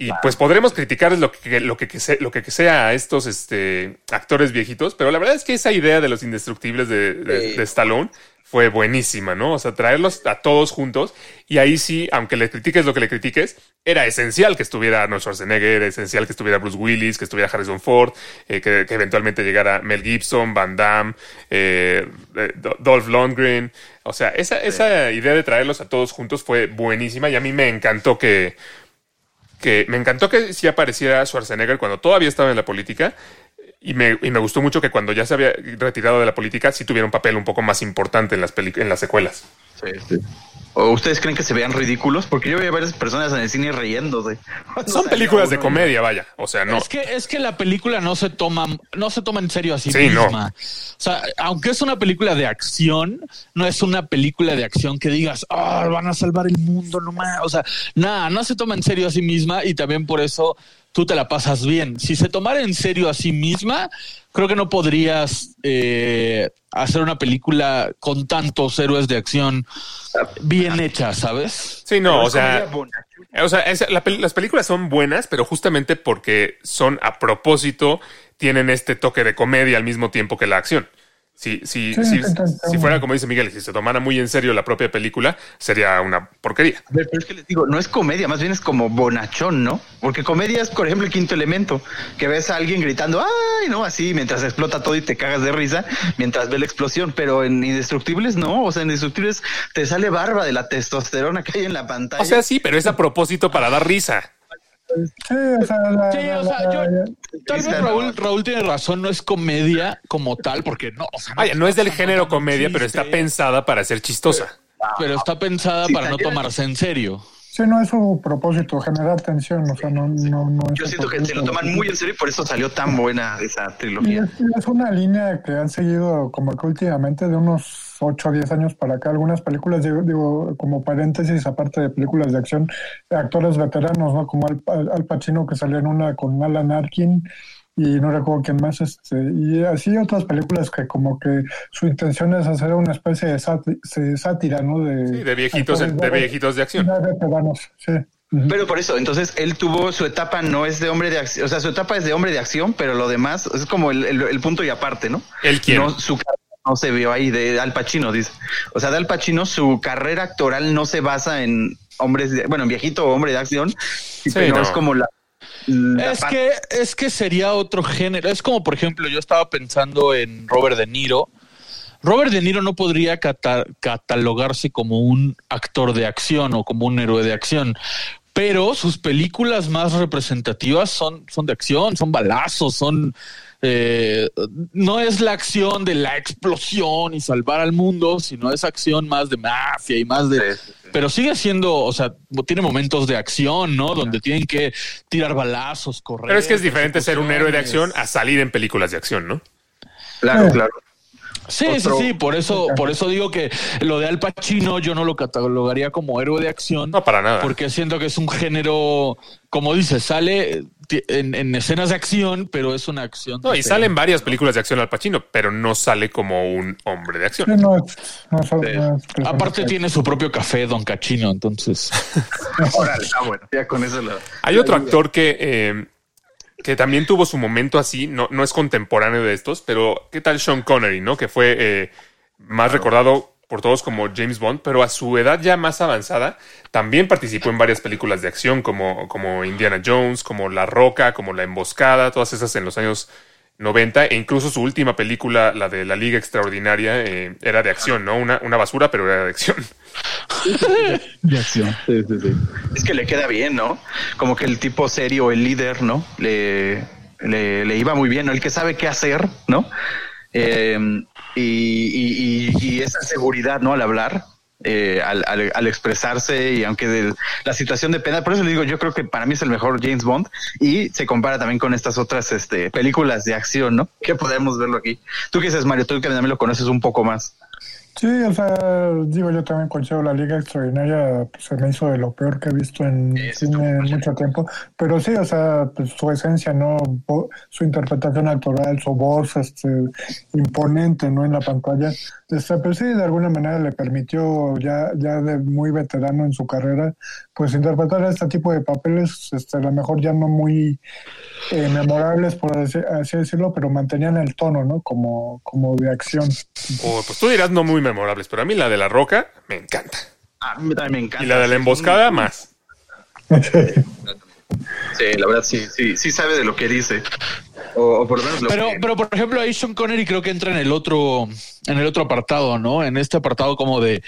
Y pues podremos criticar lo que, lo que, que se- lo que, que sea a estos este, actores viejitos, pero la verdad es que esa idea de los indestructibles de, de, de Stallone fue buenísima, ¿no? O sea, traerlos a todos juntos y ahí sí, aunque le critiques lo que le critiques, era esencial que estuviera Arnold Schwarzenegger, era esencial que estuviera Bruce Willis, que estuviera Harrison Ford, eh, que, que eventualmente llegara Mel Gibson, Van Damme, eh, eh, Do- Dolph Lundgren. O sea, esa, esa idea de traerlos a todos juntos fue buenísima y a mí me encantó que, que me encantó que sí apareciera Schwarzenegger cuando todavía estaba en la política y me, y me gustó mucho que cuando ya se había retirado de la política sí tuviera un papel un poco más importante en las, peli- en las secuelas. Sí, sí. ¿O ustedes creen que se vean ridículos? Porque yo veía varias personas en el cine riéndose. Son películas de comedia, vaya. O sea, no. Es que, es que la película no se toma, no se toma en serio a sí, no. misma. O sea, aunque es una película de acción, no es una película de acción que digas, ah, van a salvar el mundo nomás. O sea, nada, no se toma en serio a sí misma y también por eso tú te la pasas bien. Si se tomara en serio a sí misma, creo que no podrías eh, hacer una película con tantos héroes de acción bien hecha, ¿sabes? Sí, no, Pero o es sea. O sea, es- la las películas son buenas, pero justamente porque son a propósito, tienen este toque de comedia al mismo tiempo que la acción. Si, si, Sí, si, fuera como dice Miguel, si se tomara muy en serio la propia película, sería una porquería. A ver, pero es que les digo, no es comedia, más bien es como bonachón, ¿no? Porque comedia es, por ejemplo, el quinto elemento, que ves a alguien gritando, ¡ay! ¿no? Así, mientras explota todo y te cagas de risa, mientras ve la explosión. Pero en Indestructibles, no. O sea, en Indestructibles te sale barba de la testosterona que hay en la pantalla. O sea, sí, pero es a propósito para dar risa. Sí, o sea, la- Sí, o sea, la- yo- Tal vez. Raúl, Raúl tiene razón, no es comedia como tal, porque no, o sea, Vaya, no es del género comedia, pero está pensada para ser chistosa. pero está pensada Sí, para no tomarse en serio. Sí, no es su propósito, generar tensión, o sea, no, no, no Yo siento que se lo toman muy en serio y por eso salió tan buena esa Y trilogía. es, es una línea que han seguido como que últimamente de unos 8 o 10 años para acá. Algunas películas, digo, digo, como paréntesis, aparte de películas de acción, actores veteranos, ¿no? Como Al, Al- Al Pacino que salió en una con Alan Arkin y no recuerdo quién más, este, y así otras películas que como que su intención es hacer una especie de sáti- de sátira, ¿no? De, Sí, de viejitos, actores de viejitos de acción. de veteranos, sí. Pero por eso, entonces él tuvo su etapa, no es de hombre de acción, o sea, su etapa es de hombre de acción, pero lo demás es como el, el- el punto y aparte, ¿no? ¿El quién? No, su no se vio ahí de Al Pacino, dice. O sea, de Al Pacino, su carrera actoral no se basa en hombres, de- bueno, en viejito o hombre de acción, pero no. es como la. Es que, es que sería otro género. Es como, por ejemplo, yo estaba pensando en Robert De Niro. Robert De Niro no podría cata- catalogarse como un actor de acción o como un héroe de acción, pero sus películas más representativas son, son de acción, son balazos, son eh, no es la acción de la explosión y salvar al mundo, sino es acción más de mafia y más de... Sí, sí, sí. Pero sigue siendo, o sea, tiene momentos de acción, ¿no? Donde tienen que tirar balazos, correr. Pero es que es diferente ser un héroe de acción a salir en películas de acción, ¿no? Claro, claro. Sí, Otro- sí, sí, por eso, por eso digo que lo de Al Pacino yo no lo catalogaría como héroe de acción. No, para nada. Porque siento que es un género, como dices, sale en, en escenas de acción, pero es una acción. No, y diferente. sale en varias películas de acción al Pacino, pero no sale como un hombre de Sí, acción. no no no Aparte tiene su propio café, Don Cachino, entonces. Órale, ah, bueno, ya con eso lo. Hay otro actor que, eh, que también tuvo su momento así, no, no es contemporáneo de estos, pero ¿qué tal Sean Connery, no? Que fue eh, más recordado por todos como James Bond, pero a su edad ya más avanzada también participó en varias películas de acción como, como Indiana Jones, como La Roca, como La Emboscada, todas esas en los años 90 e incluso su última película, la de La Liga Extraordinaria, eh, era de acción, ¿no? Una, una basura, pero era de acción. De acción. Sí, sí, sí. Es que le queda bien, ¿no? Como que el tipo serio, el líder, ¿no? Le, le, le iba muy bien, ¿no? El que sabe qué hacer, ¿no? Eh, y, y- y- y esa seguridad, ¿no? Al hablar, eh, al, al- al expresarse y aunque de la situación dependa, por eso le digo, yo creo que para mí es el mejor James Bond y se compara también con estas otras este, películas de acción, ¿no? Que podemos verlo aquí. ¿Tú qué dices, Mario? Tú que también lo conoces un poco más. Sí, o sea, digo, yo también considero la Liga Extraordinaria, pues, se me hizo de lo peor que he visto en Sí, cine en mucho tiempo, pero sí, o sea, pues, su esencia, ¿no? Su interpretación actoral, su voz, este, imponente, ¿no? En la pantalla, pues sí, de alguna manera le permitió, ya, ya de muy veterano en su carrera, pues interpretar este tipo de papeles, este, a lo mejor ya no muy eh, memorables, por así, así decirlo, pero mantenían el tono, ¿no? Como, como de acción. O, pues tú dirás no muy memorables, pero a mí la de La Roca me encanta. A mí también me encanta. Y la de La Emboscada más. Sí, la verdad sí, sí, sí sabe de lo que dice. O, o por lo menos lo Pero, que... pero por ejemplo, ahí Sean Connery creo que entra en el otro, en el otro apartado, ¿no? En este apartado como de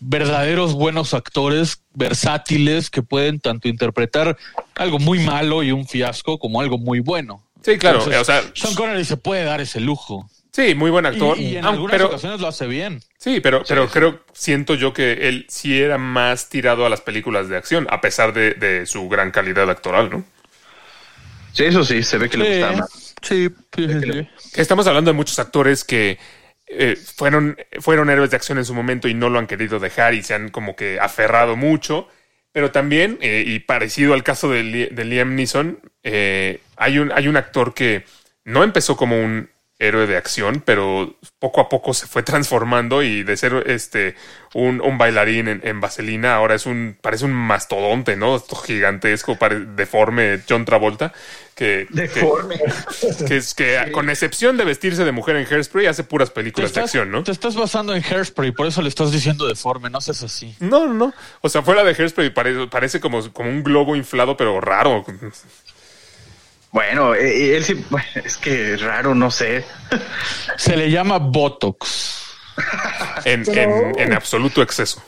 verdaderos buenos actores versátiles que pueden tanto interpretar algo muy malo y un fiasco como algo muy bueno. Sí, claro. Entonces, o sea, Sean Connery se puede dar ese lujo. Sí, muy buen actor. Y, y en aunque- algunas pero, ocasiones lo hace bien. sí, pero, pero creo, siento yo que él sí era más tirado a las películas de acción, a pesar de, de su gran calidad actoral, ¿no? Sí, eso sí, se ve que le Sí, gustaba más. sí, sí, sí, sí. Estamos hablando de muchos actores que eh, fueron, fueron héroes de acción en su momento y no lo han querido dejar y se han como que aferrado mucho. Pero también, eh, y parecido al caso de Liam Neeson, eh, hay, un, hay un actor que no empezó como un héroe de acción, pero poco a poco se fue transformando y de ser este un, un bailarín en, en vaselina, ahora es un, parece un mastodonte, ¿no? Esto gigantesco, pare- deforme John Travolta, que, Deforme. que es que con excepción de vestirse de mujer en Hairspray hace puras películas de acción, ¿no? te estás basando en Hairspray, por eso le estás diciendo deforme, no seas así. No, no, no. O sea, fuera de Hairspray parece, parece como, como un globo inflado, pero raro. Bueno, eh, eh, él sí, es que raro, no sé. Se le llama Botox. En, en, en absoluto exceso.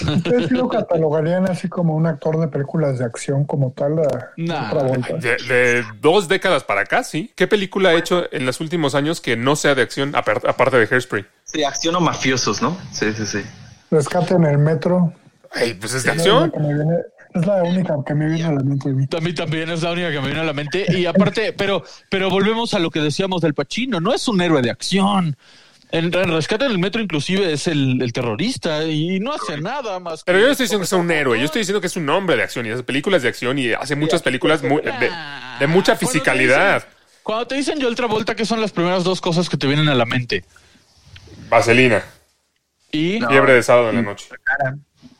¿Ustedes sí lo catalogarían así como un actor de películas de acción como tal? A Nah. De, de dos décadas para acá, sí. ¿Qué película ha hecho en los últimos años que no sea de acción, apar- aparte de Hairspray? Sí, acción o mafiosos, ¿no? Sí, sí, sí. Rescate en el metro. Ay, pues es de acción. Es la única que me viene a la mente. a mí. A mí también es la única que me viene a la mente. Y aparte, pero, pero volvemos a lo que decíamos del Pachino. No es un héroe de acción. En, en Rescate en el Metro inclusive es el, el terrorista y no hace nada más. Pero que- yo no estoy diciendo que sea un héroe, yo estoy diciendo que es un hombre de acción y hace películas de acción y hace muchas películas muy- de, de mucha Cuando te fisicalidad. dicen- Cuando te dicen Joel Travolta, ¿qué son las primeras dos cosas que te vienen a la mente? Vaselina, Y No. fiebre de sábado en la noche.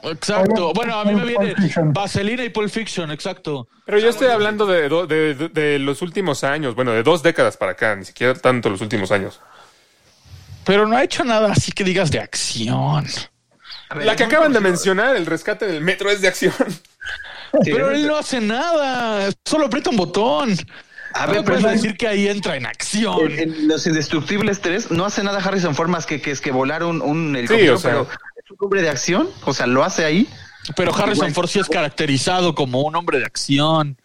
Exacto. Bueno, a mí me viene. Vaselina y Pulp Fiction, exacto. Pero yo estoy hablando de, do- de- de- de los últimos años, bueno, de dos décadas para acá, ni siquiera tanto los últimos años. Pero no ha hecho nada así que digas de acción. Ver, La que acaban de mencionar, el rescate del metro, es de acción. Sí, Pero él no hace nada, solo aprieta un botón. A No ver, me puedes pero decir que ahí entra en acción. en, en Los Indestructibles 3 no hace nada Harrison Ford más que, que es que volar un, un helicóptero, o sea- pero un hombre de acción, o sea, lo hace ahí. Pero Harrison. Ford sí es caracterizado como un hombre de acción.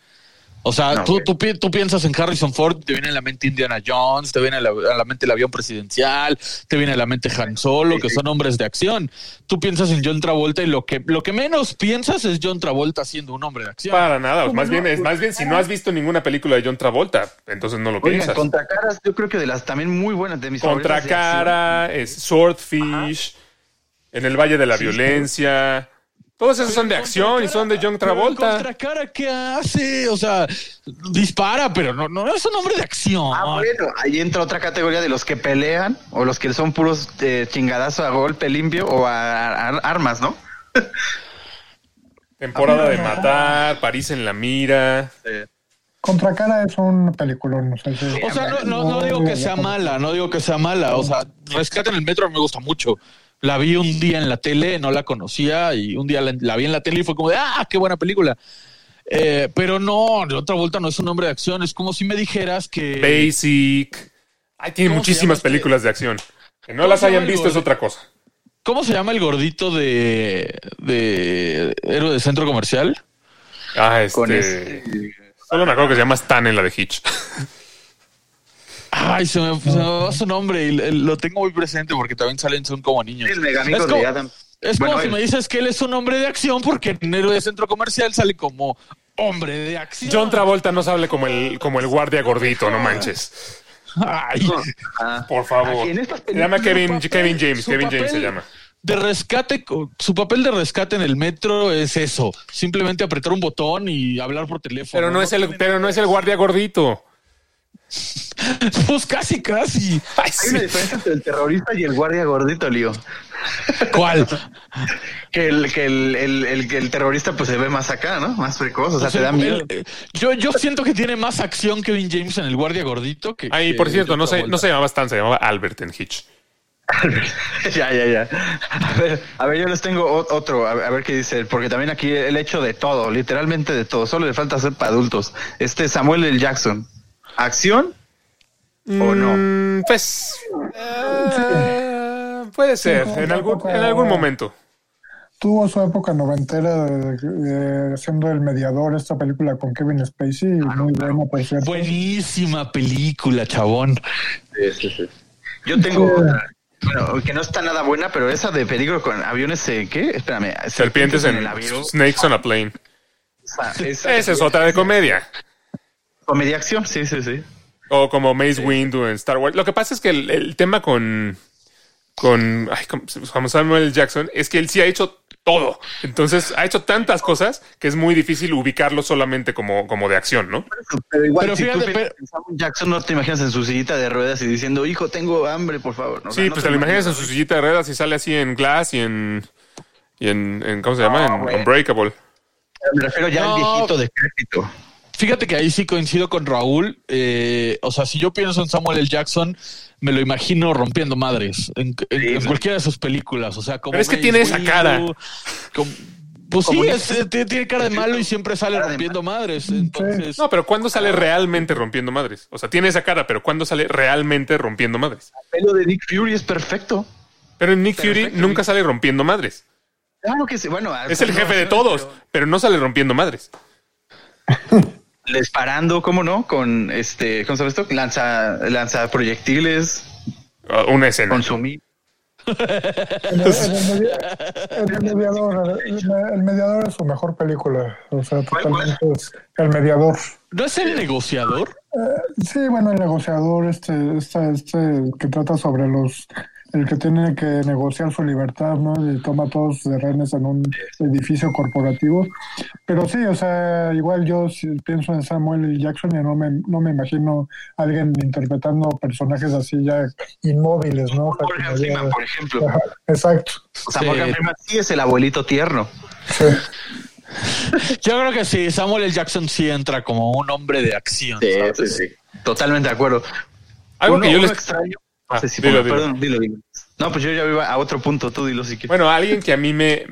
O sea, No, tú, tú, pi- tú piensas en Harrison Ford, te viene a la mente Indiana Jones, te viene a la, a la mente el avión presidencial, te viene a la mente Han Solo, que son hombres de acción. Tú piensas en John Travolta y lo que, lo que menos piensas es John Travolta siendo un hombre de acción. Para nada, ¿Cómo más no? bien, es más bien si no has visto ninguna película de John Travolta, entonces no lo Oigan, piensas. contra caras, yo creo que de las también muy buenas de mis Contra favoritas de acción. cara, es Swordfish, en el Valle de la Violencia. Todos esos son de acción y son de John Pero Travolta. ¿Contra cara qué hace? O sea, dispara, pero no, no es un hombre de acción. Ah, bueno, ahí entra otra categoría de los que pelean o los que son puros eh, chingadazo a golpe limpio o a, a- armas, ¿no? Temporada de matar, París en la mira. Contra cara es un peliculón, no sé si- O sea, no, no, no digo que sea mala, no digo que sea mala. O sea, Rescate en el Metro me gusta mucho. La vi un día en la tele, no la conocía, y un día la, la vi en la tele y fue como de, ah, qué buena película. Eh, pero no, de otra vuelta no es un hombre de acción. Es como si me dijeras que. Basic. Ay, tiene ¿Cómo se llama muchísimas este? películas de acción. Que no ¿Cómo las hayan visto es otra cosa. ¿Cómo se llama el gordito de, de héroe de centro comercial? Ah, Con este. este- Solo me acuerdo que se llama Stan en la de Hitch. Ay, se me, se me va su nombre y lo tengo muy presente porque también salen son como niños. El Es como- de Adam. Es Bueno, como si él. me dices que él es un hombre de acción porque en héroe de centro comercial sale como hombre de acción. John Travolta no sale como el, como el guardia gordito, no manches. Ay, Ah. Por favor. Se llama Kevin, papel- Kevin James. Kevin James se llama. de rescate, su papel de rescate en el metro es eso, simplemente apretar un botón y hablar por teléfono. Pero no es el, pero no es el guardia gordito. Pues casi, casi. Ay, Hay sí. una diferencia entre el terrorista y el guardia gordito, Lío. ¿Cuál? Que el, que el, el, el, que el terrorista pues se ve más acá, ¿no? Más precoz, o sea, te da miedo. El- yo, yo siento que tiene más acción Kevin James en el guardia gordito que. Ay, que por cierto, no se, no se llamaba Stan, se llamaba Albert en Hitch. ya, ya, ya. A ver, a ver, yo les tengo o- otro, a ver, a ver qué dice, porque también aquí el hecho de todo, literalmente de todo, solo le falta ser para adultos. Este Samuel L. Jackson, ¿acción o no? Mm, pues. eh, puede ser, Sí, en algún, en algún momento. Tuvo su época noventera de, de- siendo el mediador esta película con Kevin Spacey, muy buena por cierto. Buenísima película, chabón. Yo tengo bueno, que no está nada buena, pero esa de peligro con aviones, eh, ¿qué? Espérame. Serpientes en el avión. Snakes on a Plane. Esa, esa- Esa es otra de comedia. Comedia acción, sí, sí, sí. O como Mace Windu en Star Wars. Lo que pasa es que el, el tema con. Con. Ay, Samuel Jackson es que él sí ha hecho todo. Entonces ha hecho tantas cosas que es muy difícil ubicarlo solamente como, como de acción, ¿no? Pero igual, Pero si fíjate, Samuel Jackson, no te imaginas en su sillita de ruedas y diciendo, hijo, tengo hambre, por favor. O sea, Sí, no pues te lo imaginas en su sillita de ruedas y sale así en Glass y en. Y en, en- ¿Cómo se llama? En. Unbreakable. Me refiero ya No. al viejito decrépito. Fíjate que ahí sí coincido con Raúl. eh, o sea, si yo pienso en Samuel L. Jackson, me lo imagino rompiendo madres en, en- Sí, en sí. cualquiera de sus películas. O sea, como Pero es que tiene esa cara. como- pues Como sí, es- eh, tiene, cara de malo y siempre sale rompiendo madres. Entonces, No, pero ¿cuándo sale realmente rompiendo madres? O sea, tiene esa cara, pero ¿cuándo sale realmente rompiendo madres? El pelo de Nick Fury es perfecto. Pero en Nick Fury Perfecto, nunca Nick. sale rompiendo madres. Claro que sí. Bueno, Es el jefe de todos, pero no sale rompiendo madres. disparando, ¿cómo no? Con este, ¿cómo se llama esto? Lanza, lanza proyectiles, Ah, una escena. consumir. El, el- el- el mediador, el, el mediador es su mejor película, o sea, ¿Cuál, totalmente es el mediador. ¿no es el negociador? Sí, bueno, el negociador, este, este, este que trata sobre los, el que tiene que negociar su libertad, ¿no? Y toma todos de rehenes en un edificio corporativo. Pero sí, o sea, igual yo si pienso en Samuel L. Jackson y no me, no me imagino a alguien interpretando personajes así ya inmóviles, ¿no? Morgan Freeman, por ejemplo. Ajá, exacto. O sea, Sí. Morgan Freeman sí es el abuelito tierno. Sí. Yo creo que sí, Samuel L. Jackson sí entra como un hombre de acción. ¿sabes? Totalmente de acuerdo. Algo Uno- que yo les. extraño. No Ah, sé si dilo, pongo- dilo. perdón, dilo, dilo. No, pues yo ya iba a otro punto, tú dilo si quieres. Bueno, alguien que a mí me.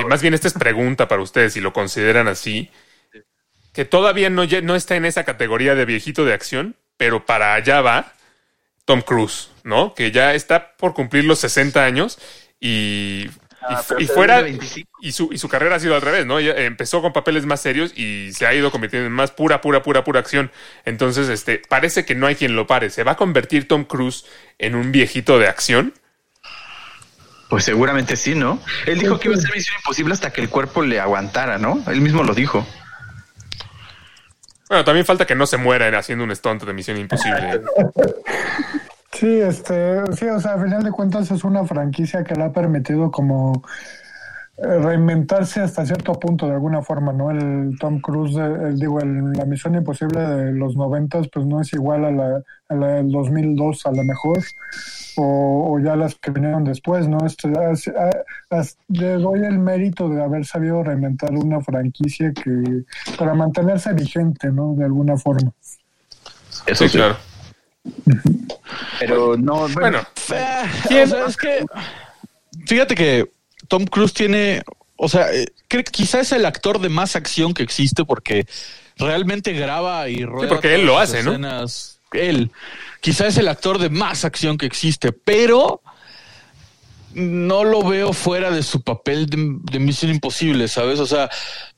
Y más bien esta es pregunta para ustedes si lo consideran así. Que todavía no, no está en esa categoría de viejito de acción, pero para allá va Tom Cruise, ¿no? Que ya está por cumplir los 60 años y Ah, y, pero y fuera ve de 25. y su, y su carrera ha sido al revés, ¿no? Ella empezó con papeles más serios y se ha ido convirtiendo en más pura, pura, pura, pura acción. Entonces, este, parece que no hay quien lo pare. ¿Se va a convertir Tom Cruise en un viejito de acción? Pues seguramente sí, ¿no? Él dijo que iba a ser misión imposible hasta que el cuerpo le aguantara, ¿no? Él mismo lo dijo. Bueno, también falta que no se muera en haciendo un stunt de Misión Imposible. Sí, este, sí, o sea, a final de cuentas es una franquicia que le ha permitido como eh, reinventarse hasta cierto punto de alguna forma, ¿no? El Tom Cruise, eh, el- digo, el- la Misión Imposible de los noventas, pues no es igual a la, a la del 2002 a lo mejor, o, o ya las que vinieron después, ¿no? Este, as- a- as- le doy el mérito de haber sabido reinventar una franquicia que, para mantenerse vigente, ¿no? De alguna forma. Eso Sí, claro. Pero no, bueno, Bueno, Eh, ¿Quién? o sea, es que fíjate que Tom Cruise tiene, o sea, eh, creo que quizá es el actor de más acción que existe porque realmente graba y rueda. porque él lo hace, ¿no? Él, quizá es el actor de más acción que existe, pero no lo veo fuera de su papel de, de Misión Imposible, ¿sabes? O sea,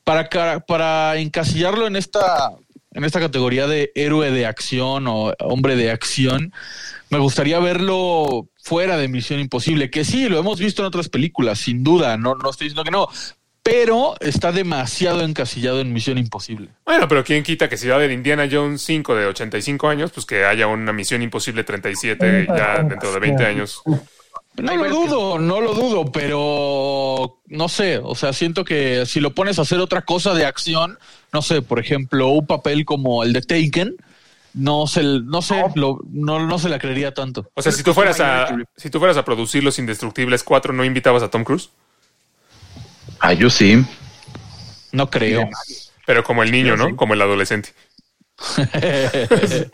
para, para encasillarlo en esta, en esta categoría de héroe de acción o hombre de acción, me gustaría verlo fuera de Misión Imposible, que sí, lo hemos visto en otras películas, sin duda, no, no estoy diciendo que no, pero está demasiado encasillado en Misión Imposible. Bueno, pero quién quita que si va a haber Indiana Jones 5 de 85 años, pues que haya una Misión Imposible 37 ya dentro de 20 años. No lo dudo, no lo dudo, pero no sé, o sea, siento que si lo pones a hacer otra cosa de acción, no sé, por ejemplo, un papel como el de Taken, no se, no sé, lo- no, no se la creería tanto. O sea, si tú fueras a si tú fueras a producir Los Indestructibles 4, ¿no invitabas a Tom Cruise? ah, yo sí. No creo. Pero como el niño, ¿no? Como el adolescente.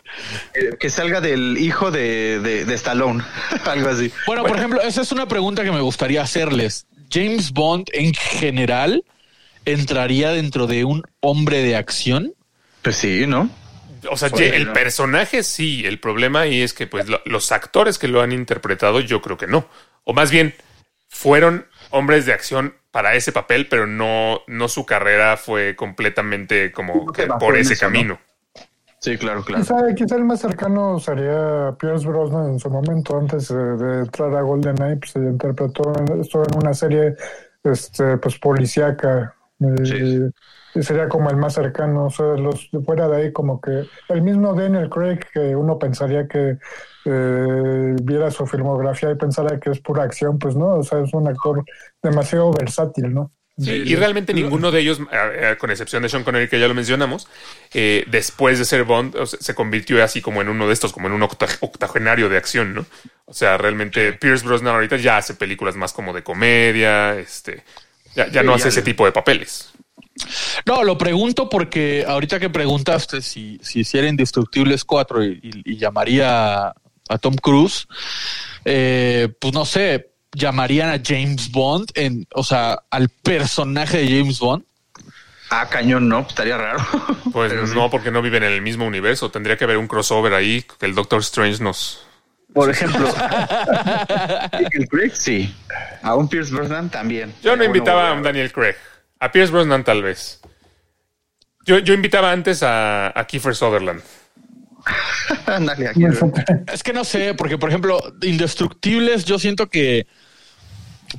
Que salga del hijo de, de, de Stallone, algo así. Bueno, por ejemplo, esa es una pregunta que me gustaría hacerles. James Bond en general entraría dentro de un hombre de acción. Pues sí, ¿no? O sea, el no. personaje sí, el problema ahí es que pues lo- los actores que lo han interpretado yo creo que no. O más bien, fueron hombres de acción para ese papel, pero no, no su carrera fue completamente como que por ese eso, ¿no? Sí, claro, claro. Quizá, quizá el más cercano sería Pierce Brosnan en su momento, antes de, de entrar a GoldenEye, pues se interpretó, en- estuvo en una serie este, pues policíaca. Sí. Y sería como el más cercano, o sea, los fuera de ahí como que el mismo Daniel Craig que uno pensaría que eh, viera su filmografía y pensara que es pura acción, pues no, o sea, es un actor demasiado versátil, ¿no? Sí, y realmente ninguno de ellos, con excepción de Sean Connery, que ya lo mencionamos, eh, después de ser Bond, o sea, se convirtió así como en uno de estos, como en un octa- octogenario de acción, ¿no? O sea, realmente Pierce Brosnan ahorita ya hace películas más como de comedia, este, ya, ya no hace ya ese le- tipo de papeles. No, lo pregunto porque ahorita que preguntaste si, si hiciera Indestructibles 4 y, y- y llamaría a, a Tom Cruise, eh, pues no sé, llamarían a James Bond, en, o sea, al personaje de James Bond. Ah, cañón, no, estaría raro. Pues Pero sí. no, porque no viven en el mismo universo. Tendría que haber un crossover ahí que el Doctor Strange nos. Por ejemplo, el Craig, sí. A un Pierce Brosnan también. Yo no invitaba a un Daniel Craig. A Pierce Brosnan, tal vez. Yo, yo invitaba antes a, a Kiefer Sutherland. Ándale, aquí. Es que no sé, porque por ejemplo, Indestructibles, yo siento que,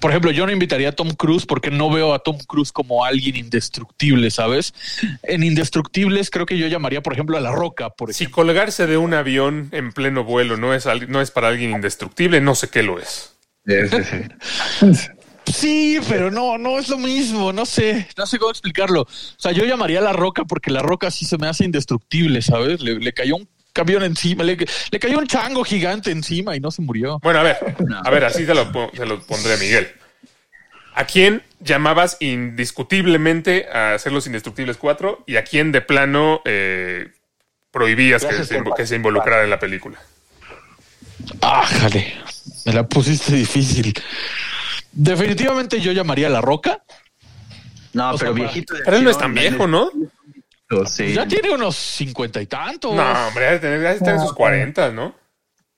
por ejemplo, yo no invitaría a Tom Cruise porque no veo a Tom Cruise como alguien indestructible, ¿sabes? En Indestructibles creo que yo llamaría, por ejemplo, a La Roca, por Si ejemplo. colgarse de un avión en pleno vuelo no es, no es para alguien indestructible, no sé qué lo es. Sí, pero no, no es lo mismo, no sé, no sé cómo explicarlo. O sea, yo llamaría a La Roca porque La Roca sí se me hace indestructible, ¿sabes? Le, le cayó un camión encima, le, le cayó un chango gigante encima y no se murió. Bueno, a ver, a ver, así te lo, te lo pondré, Miguel. ¿A quién llamabas indiscutiblemente a hacer los Indestructibles 4 y a quién de plano eh, prohibías que se, que se involucrara en la película? Ah, jale, me la pusiste difícil. Definitivamente yo llamaría a La Roca. No, O sea, pero viejito. de Pero él no es tan viejo, ¿no? Sí. Ya tiene unos cincuenta y tantos. No, hombre, de tener, estar en sus 40, ¿no?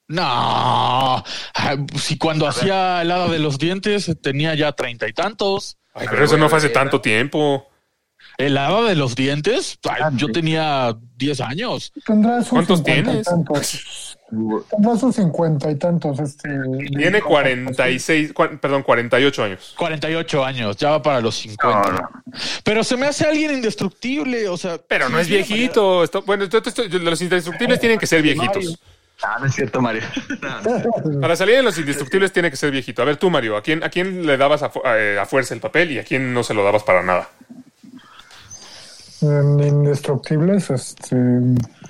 No, si cuando hacía el hada de los dientes tenía ya treinta y tantos. Ay, pero eso no fue hace tanto tiempo. ¿El hada de los dientes? Ay, yo tenía 10 años. Tendrá sus ¿Cuántos 50 y tienes? tantos. Tendrá sus cincuenta y tantos. Este, Tiene 46, cua- perdón, 48 años. 48 años, ya va para los 50. No, no. Pero se me hace alguien indestructible, o sea. Pero no es viejito. Esto- bueno, esto- esto- los indestructibles tienen que ser viejitos. Ah, no es cierto, Mario. No, no. Para salir de los indestructibles tiene que ser viejito. A ver tú, Mario, ¿a quién, a quién le dabas a, fu- a, eh, a fuerza el papel y a quién no se lo dabas para nada? Indestructibles, este.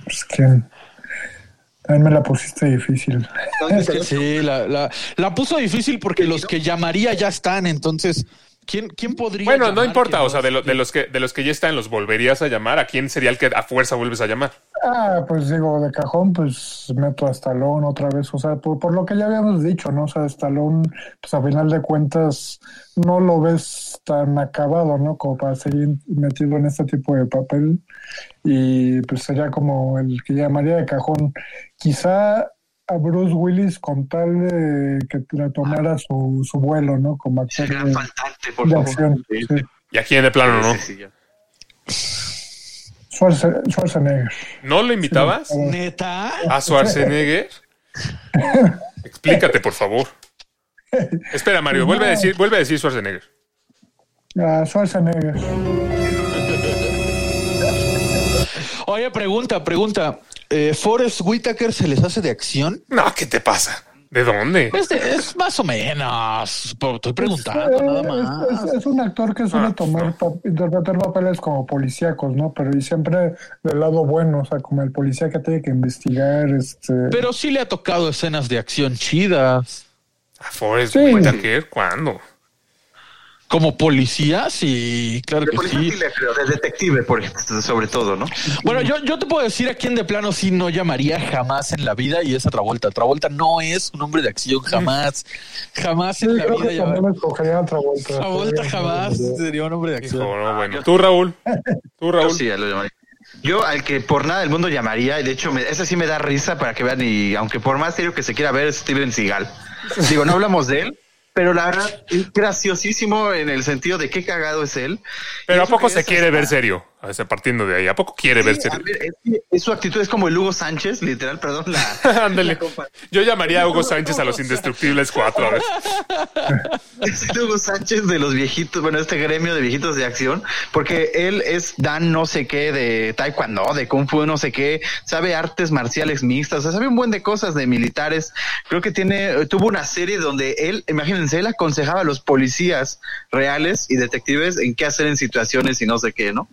Pues que. A mí me la pusiste difícil. Sí, la, la, la puso difícil porque los que llamaría ya están, entonces. ¿Quién, quién podría.? Bueno, no importa, o sea, de, lo- de los que, de los que ya están, ¿los volverías a llamar? ¿A quién sería el que a fuerza vuelves a llamar? Ah, pues digo, de cajón, pues meto a Stallone otra vez. O sea, por, por lo que ya habíamos dicho, ¿no? O sea, Stallone, pues a final de cuentas, no lo ves tan acabado, ¿no? Como para seguir metido en este tipo de papel. Y pues sería como el que llamaría de cajón. Quizá a Bruce Willis con tal de que retomara su, su vuelo, ¿no? Como actor de, faltante, por de favor. acción. Sí. ¿Y a quién de plano no? Sí, sí, Schwarzenegger. ¿No lo invitabas? ¿Neta? ¿A Schwarzenegger? Explícate, por favor. Espera, Mario, vuelve a decir, vuelve a decir Schwarzenegger. A Schwarzenegger. Oye, pregunta, pregunta. Eh, ¿Forrest Whitaker se les hace de acción? No, ¿qué te pasa? ¿De dónde? Pues es más o menos. Estoy preguntando, nada es, más. es- es un actor que suele Ah, tomar interpretar papeles como policíacos, ¿no? Pero y siempre del lado bueno, o sea, como el policía que tiene que investigar, este. Pero sí le ha tocado escenas de acción chidas. ¿A Forrest Sí. Whitaker? ¿Cuándo? Como policía, sí, claro De que policía sí. sí de detective, por ejemplo, sobre todo, ¿no? Bueno, yo, yo te puedo decir a quién de plano sí no llamaría jamás en la vida y es a Travolta. Travolta no es un hombre de acción jamás. Jamás Sí, en la creo vida llamaría. también escogería a Travolta. Travolta jamás sería un hombre de Hijo, acción. no, bueno. ¿Tú, Raúl? ¿Tú, Yo Raúl? sí, ya lo llamaría. Yo al que por nada del mundo llamaría, y de hecho, me, ese sí me da risa para que vean, y aunque por más serio que se quiera ver, es Steven Seagal. Digo, no hablamos de él, pero la verdad es graciosísimo en el sentido de qué cagado es él. Pero ¿a poco se quiere ver serio? A ver, partiendo de ahí. ¿A poco quiere ver Sí, a serio? ver, es que es- su actitud es como el Hugo Sánchez, literal, perdón, la, Ándale. la compa- Yo llamaría a Hugo Sánchez a los Indestructibles 4. A ver. Es el Hugo Sánchez de los viejitos, bueno, este gremio de viejitos de acción, porque él es Dan no sé qué de taekwondo, de kung fu, no sé qué, sabe artes marciales mixtas, o sea, sabe un buen de cosas de militares. Creo que tiene, tuvo una serie donde él, imagínense, él aconsejaba a los policías reales y detectives en qué hacer en situaciones y no sé qué, ¿no?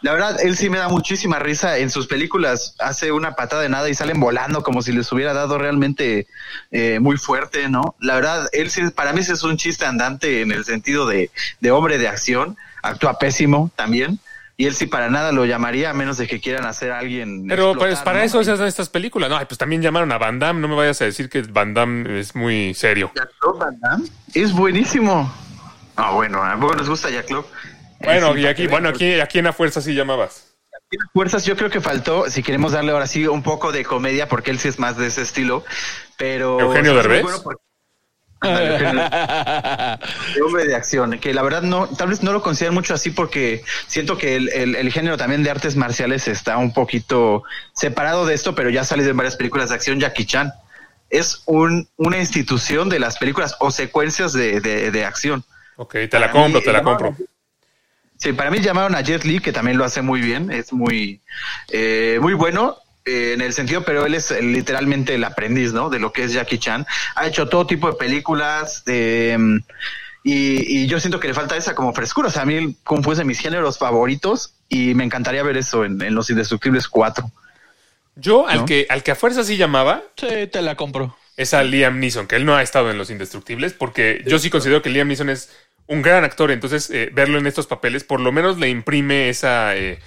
La verdad, él sí me da muchísima risa. En sus películas hace una patada de nada y salen volando como si les hubiera dado realmente eh, muy fuerte, ¿no? La verdad, él sí, para mí sí es un chiste andante en el sentido de, de hombre de acción. Actúa pésimo también. Y él sí para nada lo llamaría a menos de que quieran hacer a alguien. Pero explotar, pues para ¿no? eso se hacen estas películas. No, pues también llamaron a Van Damme. No me vayas a decir que Van Damme es muy serio. Jack-Claude Van Damme Es buenísimo. Ah, bueno, a poco nos gusta Jack Lowe. Bueno, y aquí, bueno, aquí, ¿a quién a fuerza sí llamabas? fuerzas yo creo que faltó si queremos darle ahora sí un poco de comedia porque él sí es más de ese estilo pero ¿Eugenio Derbez? bueno porque- de hombre de acción que la verdad no tal vez no lo consideran mucho así porque siento que el, el- el género también de artes marciales está un poquito separado de esto pero ya ha salido en varias películas de acción Jackie Chan es un, una institución de las películas o secuencias de, de- de acción Ok, te la Para compro, mí, te la compro. Sí, para mí llamaron a Jet Li, que también lo hace muy bien, es muy, eh, muy bueno eh, en el sentido, pero él es eh, literalmente el aprendiz, ¿no? De lo que es Jackie Chan. Ha hecho todo tipo de películas, de, mm, y, y yo siento que le falta esa como frescura. O sea, a mí Kung Fu es de mis géneros favoritos y me encantaría ver eso en, en Los Indestructibles 4. Yo, al que, al que a fuerza sí llamaba, Sí, te la compro. es a Liam Neeson, que él no ha estado en Los Indestructibles, porque yo sí considero que Liam Neeson es un gran actor, entonces eh, verlo en estos papeles por lo menos le imprime esa eh,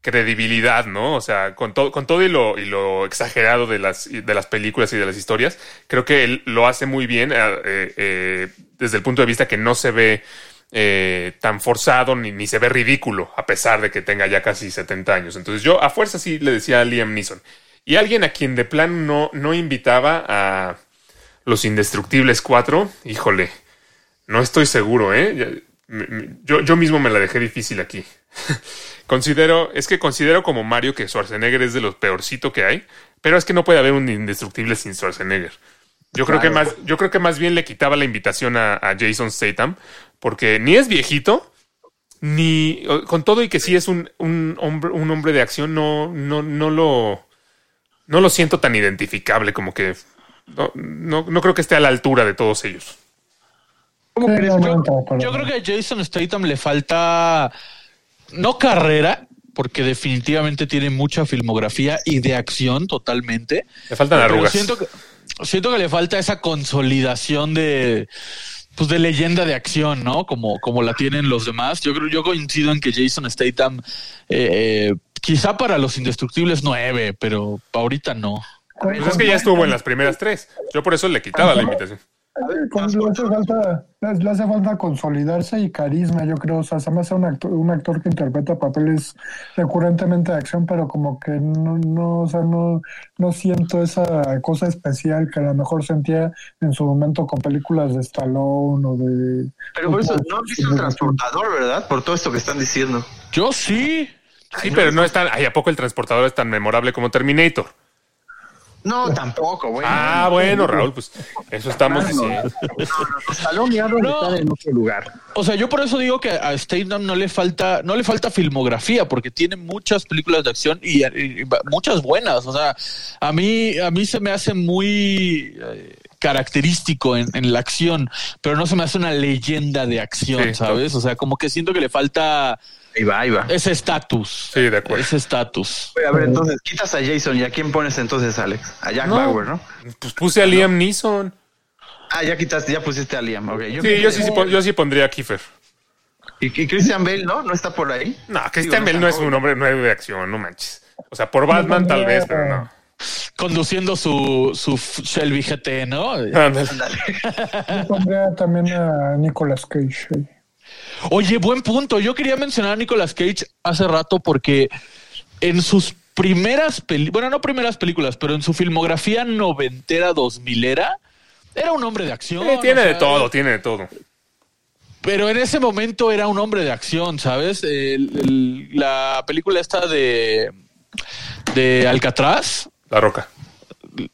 credibilidad, ¿no? O sea, con, todo con todo y lo, y lo exagerado de las, de las películas y de las historias, creo que él lo hace muy bien eh, desde el punto de vista que no se ve tan forzado ni, ni se ve ridículo, a pesar de que tenga ya casi 70 años. Entonces yo a fuerza sí le decía a Liam Neeson. Y alguien a quien de plan no, no invitaba a Los Indestructibles 4, híjole, no estoy seguro, ¿eh? Yo, yo mismo me la dejé difícil aquí. considero, es que considero como Mario que Schwarzenegger es de los peorcito que hay, pero es que no puede haber un Indestructible sin Schwarzenegger. Yo creo que más, yo creo que más bien le quitaba la invitación a, a Jason Statham, porque ni es viejito, ni con todo y que sí es un, un hombre, un hombre de acción, no, no, no lo, no lo siento tan identificable, como que no, no, no creo que esté a la altura de todos ellos. Yo- creo que a Jason Statham le falta no carrera, porque definitivamente tiene mucha filmografía y de acción totalmente. Le faltan Pero arrugas. siento que, siento que le falta esa consolidación de pues de leyenda de acción, ¿no? Como, como la tienen los demás. Yo creo, yo coincido en que Jason Statham, eh, quizá para los indestructibles nueve, pero ahorita no. Pues es que ya estuvo en las primeras tres. Yo por eso le quitaba la invitación. Le, hace falta, le, hace falta consolidarse y carisma, yo creo. O sea, se me hace un actor, un actor que interpreta papeles recurrentemente de acción, pero como que no, no, o sea, no, no siento esa cosa especial que a lo mejor sentía en su momento con películas de Stallone o de. Pero por eso no han visto el transportador, ¿verdad? Por todo esto que están diciendo. Yo sí. Sí, pero no es tan. ¿a poco el transportador es tan memorable como Terminator? No, tampoco, güey. Ah, bueno, Raúl, pues eso estamos diciendo. Arnold No. están en otro lugar. O sea, yo por eso digo que a Statham no le falta, no le falta filmografía, porque tiene muchas películas de acción y, y- y muchas buenas. O sea, a mí, a mí se me hace muy eh, característico en, en la acción, pero no se me hace una leyenda de acción, Sí, ¿sabes? O sea, como que siento que le falta Ahí va, ahí va. ese estatus. Sí, de acuerdo. Ese estatus. A ver, entonces, quitas a Jason y a quién pones entonces, Alex? A Jack No. Bauer, ¿no? Pues puse a Liam Neeson. Ah, ya quitaste, ya pusiste a Liam. ok. Sí, yo sí, sí pon- yo sí pondría a Kiefer. Y, y Christian Bale, ¿no? ¿No está por ahí? No, Christian Bale no es un hombre nuevo de acción, no manches. O sea, por Batman tal vez, pero no. Conduciendo su, su Shelby GT, ¿no? Ándale. Yo pondría también a Nicolas Cage. Oye, buen punto. Yo quería mencionar a Nicolas Cage hace rato porque en sus primeras películas, bueno, no primeras películas, pero en su filmografía noventera, dos milera, era un hombre de acción. Eh, tiene o de sea, todo, tiene de todo. Pero en ese momento era un hombre de acción, ¿sabes? El- el- la película esta de, de Alcatraz, La roca.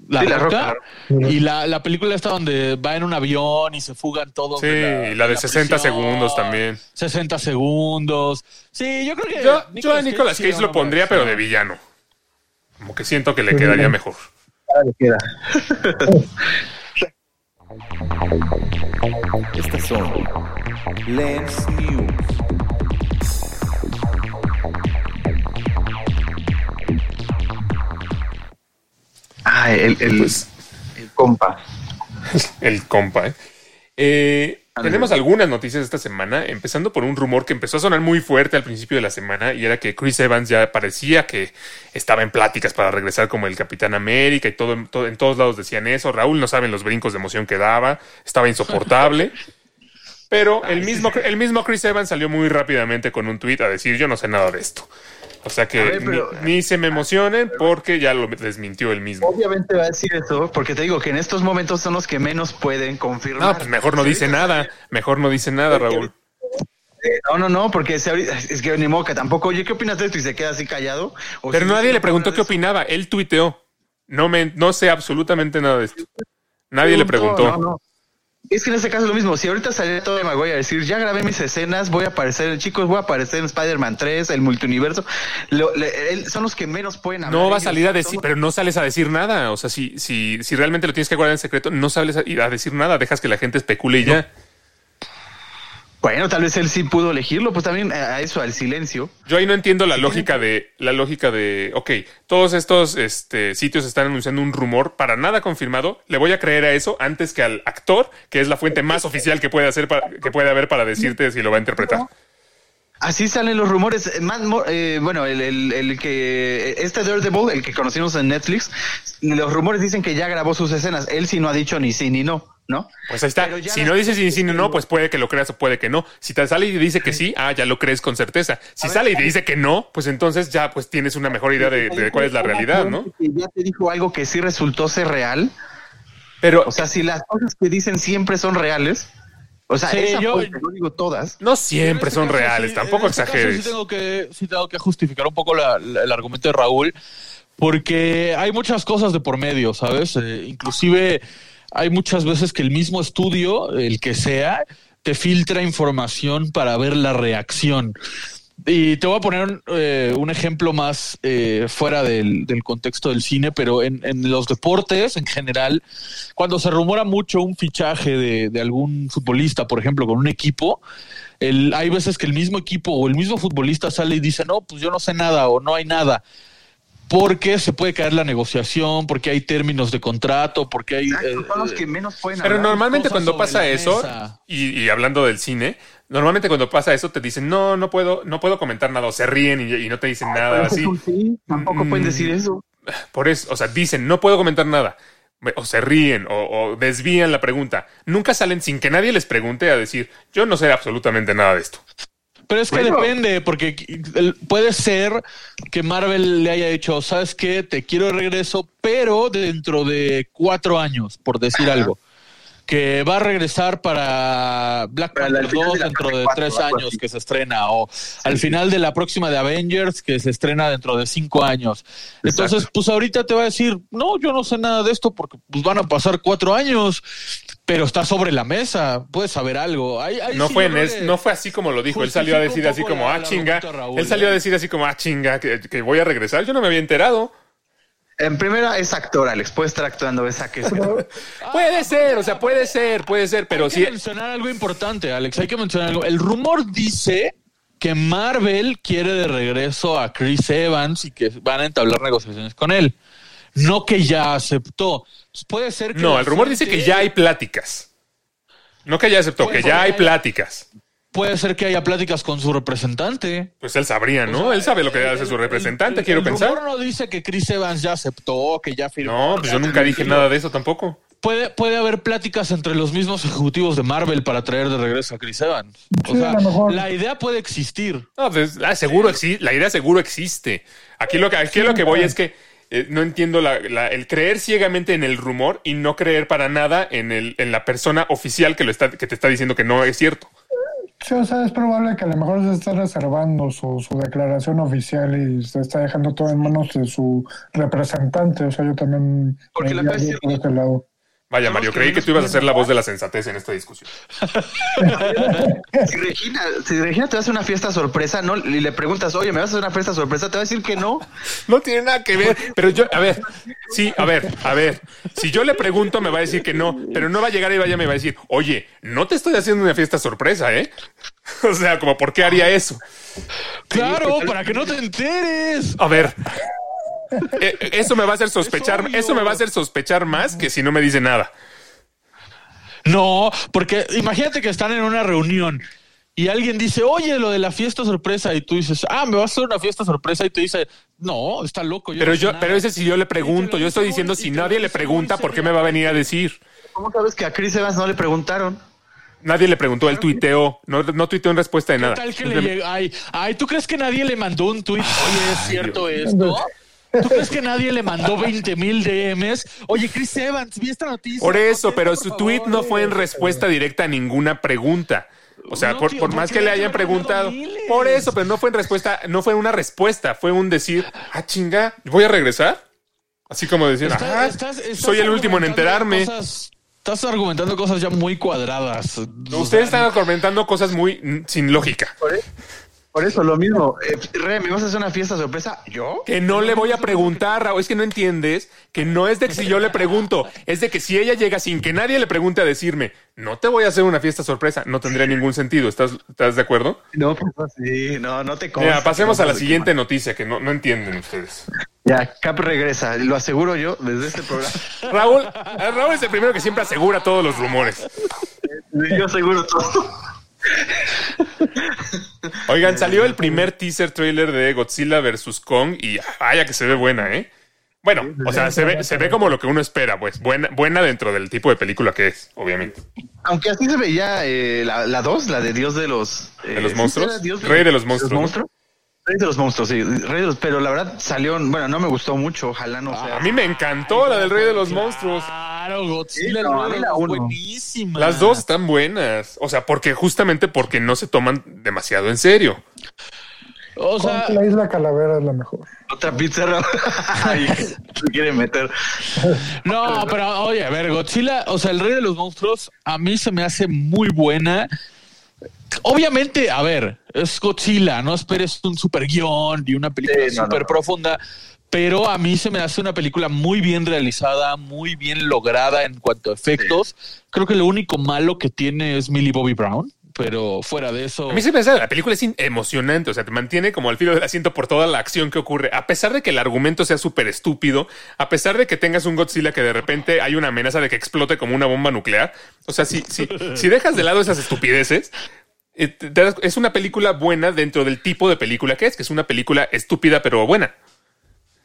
La Sí, La Roca, Roca. y la, la película esta donde va en un avión y se fugan todos. Sí, y la de 60 segundos también. 60 segundos. Sí, yo creo que. Yo, yo a Nicolas Cage lo pondría, pero de villano. Como que siento que le quedaría mejor. Estas son Lens News. Ah, el, el, Pues- el compa. El compa, ¿eh? Eh, tenemos algunas noticias esta semana, empezando por un rumor que empezó a sonar muy fuerte al principio de la semana y era que Chris Evans ya parecía que estaba en pláticas para regresar como el Capitán América y todo, todo- en todos lados decían eso. Raúl no saben los brincos de emoción que daba, estaba insoportable. Pero el mismo, el mismo Chris Evans salió muy rápidamente con un tuit a decir yo no sé nada de esto. O sea que A ver, pero- ni, ni se me emocionen porque ya lo desmintió él mismo. Obviamente va a decir eso, porque te digo que en estos momentos son los que menos pueden confirmar. No, pues mejor no dice nada, mejor no dice nada, Raúl. Eh, No, no, no, porque es que ni que tampoco, oye, ¿qué opinas de esto? Y se queda así callado. O Pero si nadie le preguntó qué opinaba. Él tuiteó. No me, no sé absolutamente nada de esto. Nadie le preguntó. No, no. Es que en este caso es lo mismo. Si ahorita saliera todo de Maguire a decir, ya grabé mis escenas, voy a aparecer en chicos, voy a aparecer en Spider-Man 3, el multiuniverso. Lo- le- él- son los que menos pueden hablar. No va a salir a decir, pero no sales a decir nada. O sea, si, si, si realmente lo tienes que guardar en secreto, no sales a, ir a decir nada. Dejas que la gente especule y ya. Bueno, tal vez él sí pudo elegirlo, pues también a a eso, al silencio. Yo ahí no entiendo la lógica de, la lógica de, ok, todos estos este, sitios están anunciando un rumor para nada confirmado. Le voy a creer a eso antes que al actor, que es la fuente más oficial que puede hacer para- que puede haber para decirte si lo va a interpretar. Así salen los rumores. Eh, Más, eh, bueno, el, el- el que este Daredevil, el que conocimos en Netflix, los rumores dicen que ya grabó sus escenas. Él sí no ha dicho ni sí ni no. ¿No? Pues ahí está. Si no dices sí, sí, no, pues puede que lo creas o puede que no. Si te sale y dice que sí, ah, ya lo crees con certeza. Si sale y te dice que no, pues entonces ya pues tienes una mejor idea de, de cuál es la realidad, ¿no? Ya te dijo algo que sí resultó ser real. Pero O sea, si las cosas que dicen siempre son reales, o sea, Sí, esa yo- fuente, no digo todas. no siempre este son caso, reales, sí, tampoco este caso exageres. Sí tengo, que, sí tengo que justificar un poco la- la- el argumento de Raúl, porque hay muchas cosas de por medio, ¿sabes? Eh, inclusive hay muchas veces que el mismo estudio, el que sea, te filtra información para ver la reacción. Y te voy a poner eh, un ejemplo más eh, fuera del, contexto del cine, pero en, en los deportes en general, cuando se rumora mucho un fichaje de, de algún futbolista, por ejemplo, con un equipo, el, hay veces que el mismo equipo o el mismo futbolista sale y dice, no, pues yo no sé nada o no hay nada. Porque se puede caer la negociación, porque hay términos de contrato, porque hay... Exacto, eh, son los que menos pueden Pero normalmente cuando pasa eso, y, y hablando del cine, normalmente cuando pasa eso te dicen, no, no puedo, no puedo comentar nada, o se ríen y, y no te dicen nada así. Sí, tampoco Mm. pueden decir eso. Por eso, o sea, dicen, no puedo comentar nada. O se ríen o, o desvían la pregunta. Nunca salen sin que nadie les pregunte a decir, yo no sé absolutamente nada de esto. Pero es que Bueno. depende, porque puede ser que Marvel le haya dicho, ¿sabes qué? Te quiero de regreso, pero dentro de cuatro años, por decir algo. Que va a regresar para Black Panther final 2 de la dentro de tres años que se estrena, o al final de la próxima de Avengers que se estrena dentro de cinco años. Entonces, pues ahorita te va a decir, no, yo no sé nada de esto porque pues van a pasar cuatro años, pero está sobre la mesa, puedes saber algo. No sí fue, en es- no fue así como lo dijo. Él salió a decir así como, ah, chinga. Raúl, Él salió a ¿eh? decir así como, ah, chinga, que, que voy a regresar. Yo no me había enterado. En primera es actor, Alex. Puede estar actuando esa que Puede ser, o sea, puede ser, puede ser, pero hay sí. que mencionar algo importante, Alex. Hay que mencionar algo. El rumor dice que Marvel quiere de regreso a Chris Evans y que van a entablar negociaciones con él. No que ya aceptó. Puede ser que. No, el rumor dice que ya hay pláticas. No que ya aceptó, que ya hay pláticas. Puede ser que haya pláticas con su representante. Pues él sabría, ¿no? Él sabe lo que hace su representante, quiero el pensar. rumor no dice que Chris Evans ya aceptó, que ya firmó. No, pues yo nunca dije nada de eso tampoco. Puede, puede haber pláticas entre los mismos ejecutivos de Marvel para traer de regreso a Chris Evans. O Sí, sea, a lo mejor. la idea puede existir. No, pues la, seguro exi- la idea seguro existe. Aquí lo que, aquí lo que voy es que eh, no entiendo la- la- el creer ciegamente en el rumor y no creer para nada en, el, en la persona oficial que, lo está, que te está diciendo que no es cierto. sí, o sea, es probable que a lo mejor se esté reservando su, su declaración oficial y se está dejando todo en manos de su representante. O sea, yo también Porque la me cosa iría es por ese lado. Vaya, Mario, creí que tú ibas a ser la voz de la sensatez en esta discusión. Si Regina, si Regina te hace una fiesta sorpresa, no, y le preguntas, oye, ¿me vas a hacer una fiesta sorpresa? Te va a decir que no. No tiene nada que ver, pero yo, a ver, sí, a ver, a ver, si yo le pregunto me va a decir que no, pero no va a llegar y vaya me va a decir, oye, no te estoy haciendo una fiesta sorpresa, ¿eh? O sea, como, ¿por qué haría eso? Claro, para que no te enteres. A ver, eh, eso me va a hacer sospechar, eso me va a hacer sospechar más que si no me dice nada. No, porque imagínate que están en una reunión y alguien dice, oye, lo de la fiesta sorpresa, y tú dices, ah, me vas a hacer una fiesta sorpresa, y te dice, no, está loco. Pero no sé yo, nada". pero ese si yo le pregunto, yo estoy diciendo si nadie le pregunta, ¿por qué me va a venir a decir? ¿Cómo sabes que a Chris Evans no le preguntaron? Nadie le preguntó, él tuiteó, no, no tuiteó en respuesta de ¿Qué nada. tal que le? Ay, ay, ¿tú crees que nadie le mandó un tweet? Oye, ¿es cierto esto? ¿Tú crees que nadie le mandó 20 mil DMs? Oye, Chris Evans, vi esta noticia. Por eso, pero por su favor. tweet no fue en respuesta directa a ninguna pregunta. O sea, No, por, tío, por más que le hayan preguntado. miles. Por eso, pero no fue en respuesta, no fue una respuesta, fue un decir, ah, chinga, ¿voy a regresar? Así como decir, ah, estás- estás soy el último en argumentando enterarme. cosas- estás argumentando cosas ya muy cuadradas. Ustedes están comentando cosas muy sin lógica. Por eso, lo mismo. Eh, Re, ¿me vas a hacer una fiesta sorpresa? ¿Yo? Que no le voy a preguntar, Raúl. Es que no entiendes que no es de que si yo le pregunto, es de que si ella llega sin que nadie le pregunte a decirme, no te voy a hacer una fiesta sorpresa, no tendría ningún sentido. ¿Estás, estás de acuerdo? No, pues sí, no, no te consta. Mira, pasemos a la siguiente noticia que no, no entienden ustedes. Ya, Cap regresa, lo aseguro yo desde este programa. Raúl, Raúl es el primero que siempre asegura todos los rumores. Yo aseguro todo. Oigan, salió el primer teaser trailer de Godzilla vs. Kong y vaya que se ve buena, ¿eh? Bueno, o sea, se ve, se ve como lo que uno espera, pues. Buena, buena dentro del tipo de película que es, obviamente. Aunque así se veía eh, la, la dos, la de Dios de los... ¿De los eh, monstruos? ¿sí era Dios Rey de los monstruos, ¿no? Rey de los monstruos, sí. Rey de los, pero la verdad salió, bueno, no me gustó mucho, ojalá no sea. A mí me encantó la del Rey de los Monstruos. Claro, Godzilla Sí, no, la buenísima. Las dos están buenas. O sea, porque justamente porque no se toman demasiado en serio. O sea, la isla Calavera es la mejor. Otra pizza, se quiere meter. no, pero oye, a ver, Godzilla, o sea, el rey de los monstruos, a mí se me hace muy buena. Obviamente, a ver, es Godzilla, no esperes un super guion y una película Sí, no, no. profunda, pero a mí se me hace una película muy bien realizada, muy bien lograda en cuanto a efectos. Creo que lo único malo que tiene es Millie Bobby Brown, pero fuera de eso. A mí se me hace la película es emocionante, o sea, te mantiene como al filo del asiento por toda la acción que ocurre, a pesar de que el argumento sea súper estúpido, a pesar de que tengas un Godzilla que de repente hay una amenaza de que explote como una bomba nuclear. O sea, si, si, si dejas de lado esas estupideces, eh, es una película buena dentro del tipo de película que es, que es una película estúpida pero buena.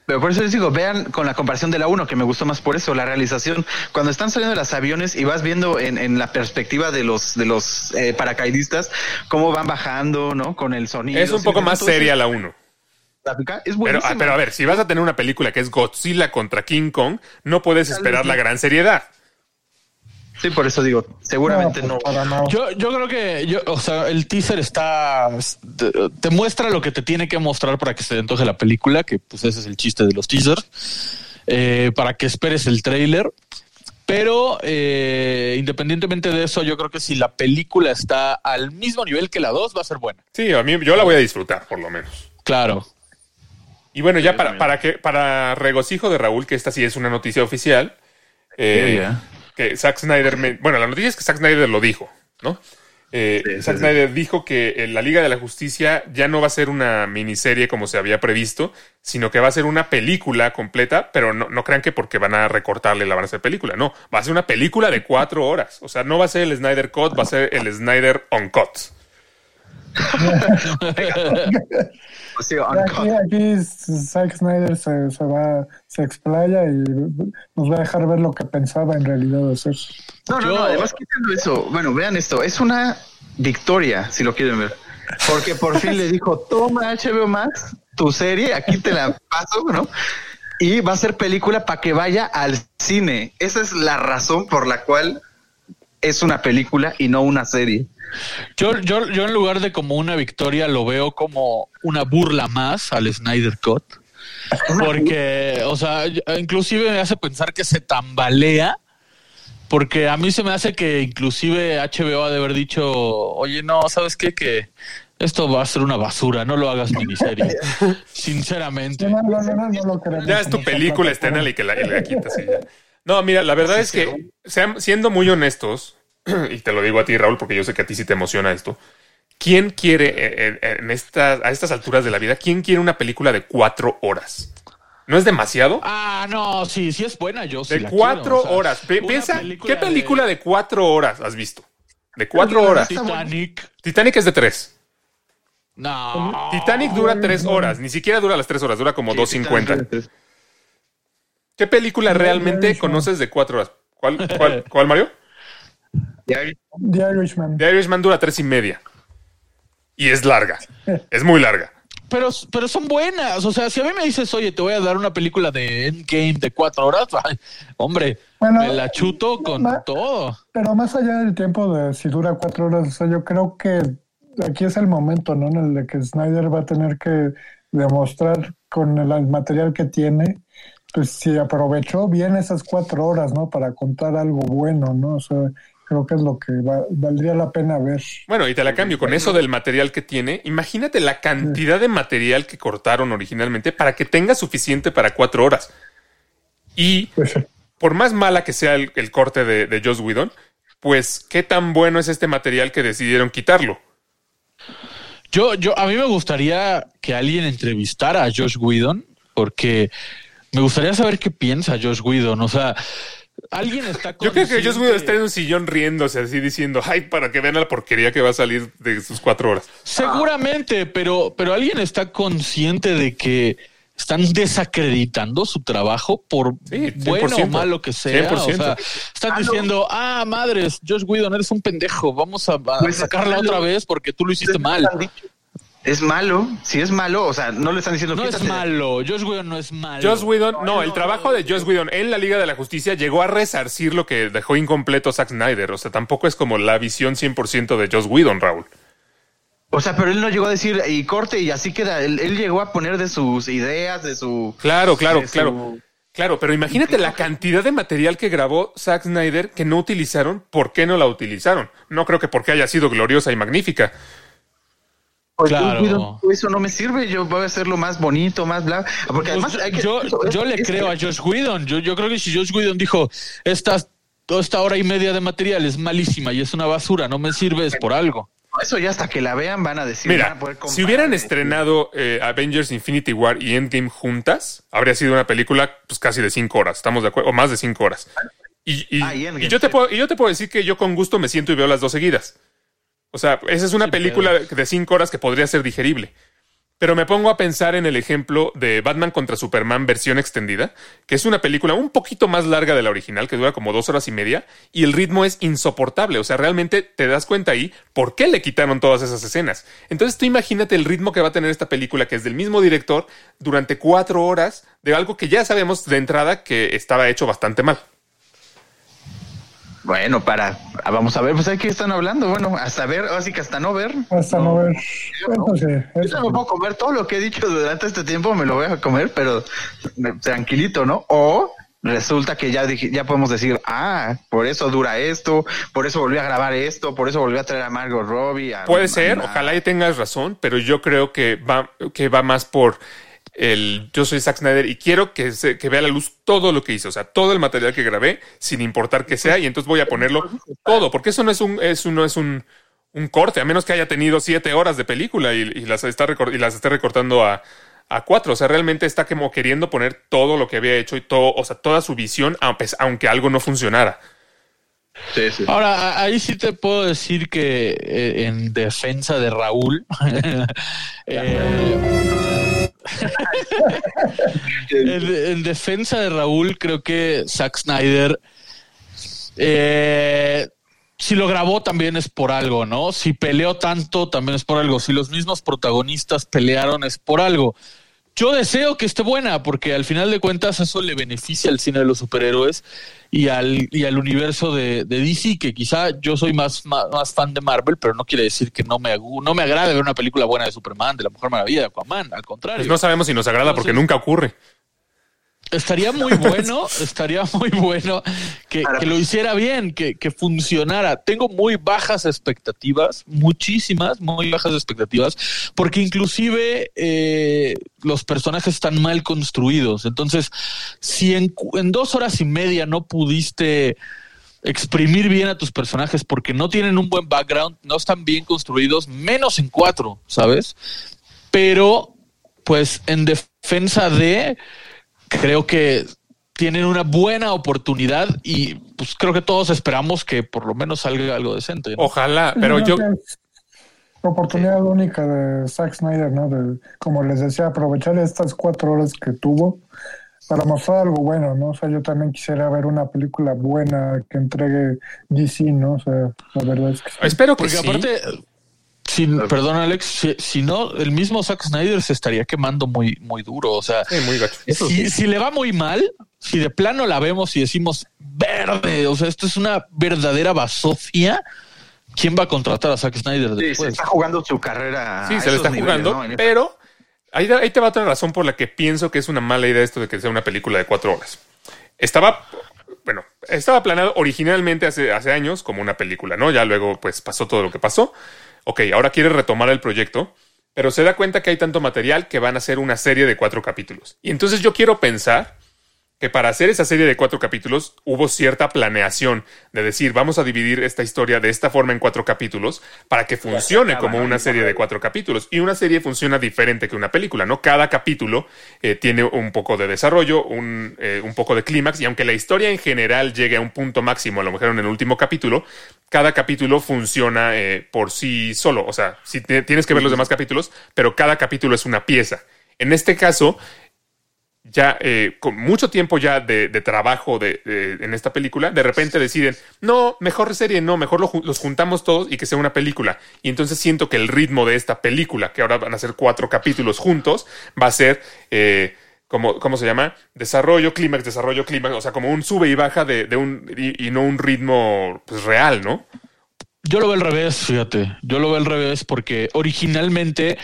Pero por eso les digo, vean con la comparación de la 1, que me gustó más por eso, la realización. Cuando están saliendo de los aviones y vas viendo en, en la perspectiva de los, de los eh, paracaidistas, cómo van bajando, ¿no? Con el sonido. Es un poco más seria la 1. gráfica Es Pero, ah, pero a ver, si vas a tener una película que es Godzilla contra King Kong, no puedes esperar la gran seriedad. Sí, por eso digo, seguramente no. pues. Yo, yo creo que, yo, o sea, el teaser está, te, te muestra lo que te tiene que mostrar para que se te antoje la película, que pues ese es el chiste de los teasers, eh, para que esperes el trailer. Pero eh, independientemente de eso, yo creo que si la película está al mismo nivel que la 2, va a ser buena. Sí, a mí yo la voy a disfrutar, por lo menos. Claro. Y bueno, ya para, para que para regocijo de Raúl, que esta sí es una noticia oficial, eh, Yeah, yeah. Que Zack Snyder, me- bueno, la noticia es que Zack Snyder lo dijo, ¿no? Eh, Sí, sí, Zack sí. Snyder dijo que eh, la Liga de la Justicia ya no va a ser una miniserie como se había previsto, sino que va a ser una película completa, pero no, no crean que porque van a recortarle la van a hacer película, no, va a ser una película de cuatro horas, o sea, no va a ser el Snyder Cut, va a ser el Snyder Uncut. Aquí, aquí Zack Snyder se, se va, se explaya y nos va a dejar ver lo que pensaba en realidad hacer. No, no, Yo- no, además quitando eso, bueno, vean esto, es una victoria, si lo quieren ver. Porque por fin le dijo, toma HBO Max, tu serie, aquí te la paso, ¿no? Y va a ser película para que vaya al cine. Esa es la razón por la cual es una película y no una serie. Yo, yo, yo en lugar de como una victoria lo veo como una burla más al Snyder Cut. Porque, o sea, inclusive me hace pensar que se tambalea. Porque a mí se me hace que inclusive HBO ha de haber dicho, oye, no, ¿sabes qué? Que esto va a ser una basura, no lo hagas miniserie. Sinceramente. No, no, no, no, no lo queremos. Ya es tu película. Stenal, y que la, la quitas y ya. No, mira, la verdad es que, sean- siendo muy honestos, y te lo digo a ti, Raúl, porque yo sé que a ti sí te emociona esto. ¿Quién quiere, eh, eh, en estas, a estas alturas de la vida, quién quiere una película de cuatro horas? ¿No es demasiado? Ah, no, sí, sí es buena, yo sí De la cuatro quiero, o sea, horas. Piensa, película ¿qué película de... cuatro horas has visto? De cuatro horas. Titanic. Titanic es de tres. No. Titanic dura tres horas. Ni siquiera dura las tres horas, dura como dos cincuenta. ¿Qué película realmente conoces de cuatro horas? ¿Cuál, cuál, cuál Mario? The Irishman. The Irishman dura tres y media. Y es larga. Es muy larga. Pero, pero son buenas. O sea, si a mí me dices, oye, te voy a dar una película de Endgame de cuatro horas, ay, hombre, Bueno, me la chuto con todo. Pero más allá del tiempo de si dura cuatro horas, o sea, yo creo que aquí es el momento, ¿no? En el de que Snyder va a tener que demostrar con el, el material que tiene, pues si aprovechó bien esas cuatro horas, ¿no? Para contar algo bueno, ¿no? O sea, creo que es lo que va- valdría la pena ver. Bueno, y te la cambio con eso del material que tiene. Imagínate la cantidad de material que cortaron originalmente para que tenga suficiente para cuatro horas. Y Pues, por más mala que sea el, el corte de, de Joss Whedon, pues qué tan bueno es este material que decidieron quitarlo. Yo, yo, a mí me gustaría que alguien entrevistara a Josh Whedon, porque me gustaría saber qué piensa Josh Whedon. O sea, alguien está. Yo creo que Joss Whedon está en un sillón riéndose así diciendo, ay, para que vean la porquería que va a salir de sus cuatro horas. Seguramente, pero, pero alguien está consciente de que están desacreditando su trabajo por Sí, bueno o 100%, malo que sea. O 100%. sea, están diciendo, ah, madres, Josh Whedon, eres un pendejo, vamos a, a Pues, sacarla otra vez porque tú lo hiciste mal. Es malo, si es malo, o sea, no le están diciendo No es malo, Josh Whedon no es malo. Joss Whedon, no, el trabajo de Joss Whedon en la Liga de la Justicia llegó a resarcir lo que dejó incompleto Zack Snyder. O sea, tampoco es como la visión 100% de Joss Whedon, Raúl. O sea, pero él no llegó a decir y corte y así queda. Él, él llegó a poner de sus ideas, de su. Claro, claro, su- claro. Claro, pero imagínate la cantidad de material que grabó Zack Snyder que no utilizaron. ¿Por qué no la utilizaron? No creo que porque haya sido gloriosa y magnífica. Pues, Claro. eso no me sirve. Yo voy a hacerlo más bonito, más bla. Porque además Pues hay que- yo, eso- yo le es- creo a Josh Whedon. Yo, yo creo que si Josh Whedon dijo, esta, esta hora y media de material es malísima y es una basura, no me sirve, es por algo. Eso ya hasta que la vean van a decir. van Mira, a poder comparar. si hubieran estrenado eh, Avengers Infinity War y Endgame juntas, habría sido una película pues casi de cinco horas, estamos de acuerdo, o más de cinco horas. Y, y- Ah, y Endgame, y yo te sí. puedo, y yo te puedo decir que yo con gusto me siento y veo las dos seguidas. O sea, esa es una película de cinco horas que podría ser digerible. Pero me pongo a pensar en el ejemplo de Batman contra Superman versión extendida, que es una película un poquito más larga de la original, que dura como dos horas y media, y el ritmo es insoportable. O sea, realmente te das cuenta ahí por qué le quitaron todas esas escenas. Entonces tú imagínate el ritmo que va a tener esta película, que es del mismo director, durante cuatro horas, de algo que ya sabemos de entrada que estaba hecho bastante mal. Bueno, para. ah, Vamos a ver, pues hay que están hablando. Bueno, hasta ver, así que hasta no ver. Hasta no, ver. Eso sí, Yo no me puedo comer todo lo que he dicho durante este tiempo, me lo voy a comer, pero me- tranquilito, ¿no? O resulta que ya dije, ya podemos decir, ah, por eso dura esto, por eso volví a grabar esto, por eso volví a traer a Margot Robbie. a- Puede ser, ojalá y tengas razón, pero yo creo que va, que va más por el yo soy Zack Snyder y quiero que, se, que vea a la luz todo lo que hice, o sea, todo el material que grabé, sin importar que sea, y entonces voy a ponerlo todo, porque eso no es un, eso no es un, un corte, a menos que haya tenido siete horas de película y, y las está recor- y las esté recortando a, a cuatro. O sea, realmente está como queriendo poner todo lo que había hecho y todo, o sea, toda su visión, aunque, aunque algo no funcionara. Sí, sí. Ahora, ahí sí te puedo decir que eh, en defensa de Raúl, eh, en, en defensa de Raúl, creo que Zack Snyder, eh, si lo grabó también es por algo, ¿no? Si peleó tanto también es por algo. Si los mismos protagonistas pelearon es por algo. Yo deseo que esté buena, porque al final de cuentas eso le beneficia al cine de los superhéroes y al, y al universo de, de DC, que quizá yo soy más, más, más fan de Marvel, pero no quiere decir que no me, no me agrade ver una película buena de Superman, de la Mujer Maravilla, de Aquaman, al contrario. Pues no sabemos si nos agrada porque nunca ocurre. Estaría muy bueno, estaría muy bueno que, que lo hiciera bien, que, que funcionara. Tengo muy bajas expectativas, muchísimas, muy bajas expectativas, porque inclusive eh, los personajes están mal construidos. Entonces, si en, en dos horas y media no pudiste exprimir bien a tus personajes porque no tienen un buen background, no están bien construidos, menos en cuatro, ¿sabes? Pero, pues, en defensa de creo que tienen una buena oportunidad y pues creo que todos esperamos que por lo menos salga algo decente. ¿no? Ojalá, pero yo, Oportunidad única de Zack Snyder, ¿no? De, como les decía, aprovechar estas cuatro horas que tuvo para mostrar algo bueno, ¿no? O sea, yo también quisiera ver una película buena que entregue DC, ¿no? O sea, la verdad es que sí. espero que Porque sí. aparte, si, perdón Alex, si, si no, el mismo Zack Snyder se estaría quemando muy, muy duro. O sea, Sí, muy gacho. si, si le va muy mal, si de plano la vemos y decimos verde, o sea, esto es una verdadera basofia, ¿quién va a contratar a Zack Snyder Sí, se después? está jugando su carrera. Sí, a se le está niveles, jugando, pero ahí, ahí te va otra razón por la que pienso que es una mala idea esto de que sea una película de cuatro horas. Estaba, bueno, estaba planeado originalmente hace, hace años como una película, ¿no? Ya luego, pues pasó todo lo que pasó. Ok, ahora quiere retomar el proyecto, pero se da cuenta que hay tanto material que van a ser una serie de cuatro capítulos. Y entonces yo quiero pensar que para hacer esa serie de cuatro capítulos hubo cierta planeación de decir, vamos a dividir esta historia de esta forma en cuatro capítulos para que funcione como una serie de cuatro capítulos. Y una serie funciona diferente que una película, ¿no? Cada capítulo eh, tiene un poco de desarrollo, un, eh, un poco de clímax, y aunque la historia en general llegue a un punto máximo, a lo mejor en el último capítulo, cada capítulo funciona eh, por sí solo. O sea, si tienes que ver los demás capítulos, pero cada capítulo es una pieza. En este caso, ya eh, con mucho tiempo ya de, de trabajo de, de- en esta película, de repente deciden, no, mejor serie, no, mejor lo los juntamos todos y que sea una película. Y entonces siento que el ritmo de esta película, que ahora van a ser cuatro capítulos juntos, va a ser, eh, como, ¿cómo se llama? Desarrollo, clímax, desarrollo, clímax, o sea, como un sube y baja de, de un, y, y no un ritmo pues, real, ¿no? Yo lo veo al revés, fíjate. Yo lo veo al revés porque originalmente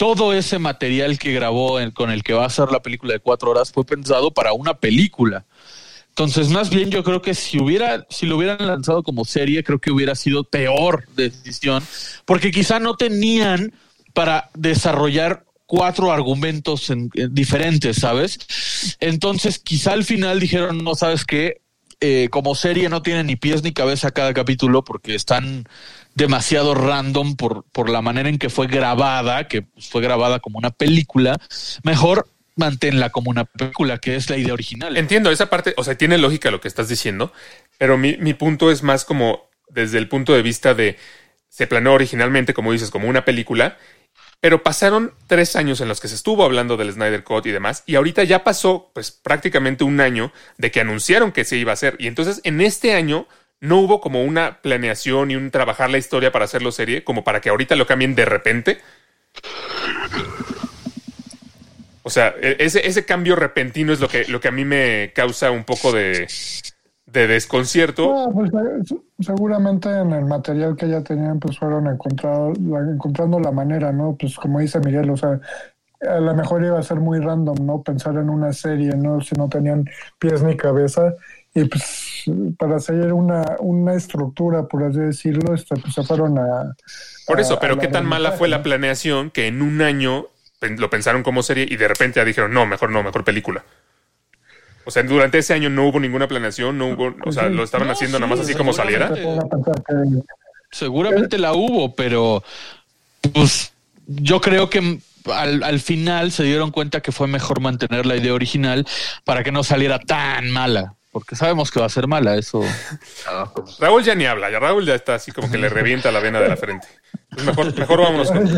todo ese material que grabó con el que va a hacer la película de cuatro horas fue pensado para una película. Entonces, más bien, yo creo que si hubiera, si lo hubieran lanzado como serie, creo que hubiera sido peor decisión, porque quizá no tenían para desarrollar cuatro argumentos en- en diferentes, ¿sabes? Entonces, quizá al final dijeron, no, ¿sabes qué? Eh, como serie no tiene ni pies ni cabeza cada capítulo porque están demasiado random por, por la manera en que fue grabada, que fue grabada como una película. Mejor manténla como una película, que es la idea original. Entiendo esa parte, o sea, tiene lógica lo que estás diciendo, pero mi, mi punto es más como desde el punto de vista de se planeó originalmente, como dices, como una película, pero pasaron tres años en los que se estuvo hablando del Snyder Cut y demás, y ahorita ya pasó pues prácticamente un año de que anunciaron que se iba a hacer, y entonces en este año no hubo como una planeación y un trabajar la historia para hacerlo serie, como para que ahorita lo cambien de repente. O sea, e- ese, ese cambio repentino es lo que, lo que a mí me causa un poco de, de desconcierto. Pues, eh, seguramente en el material que ya tenían, pues fueron encontrado, la- encontrando la manera, ¿no? Pues como dice Miguel, o sea, a lo mejor iba a ser muy random, ¿no? Pensar en una serie, ¿no? Si no tenían pies ni cabeza. Y pues para seguir una, una estructura, por así decirlo, este, pues se fueron a... Por eso, a- pero a qué tan mala fue la ¿no? planeación que en un año lo pensaron como serie y de repente ya dijeron, no, mejor no, mejor película. O sea, durante ese año no hubo ninguna planeación, no hubo, o sea, lo estaban No, haciendo sí, nada más así como saliera. Seguramente la hubo, pero pues yo creo que al, al final se dieron cuenta que fue mejor mantener la idea original para que no saliera tan mala, porque sabemos que va a ser mala, eso. Raúl ya ni habla, ya Raúl ya está así como que le revienta la vena de la frente. Pues mejor, mejor vámonos con...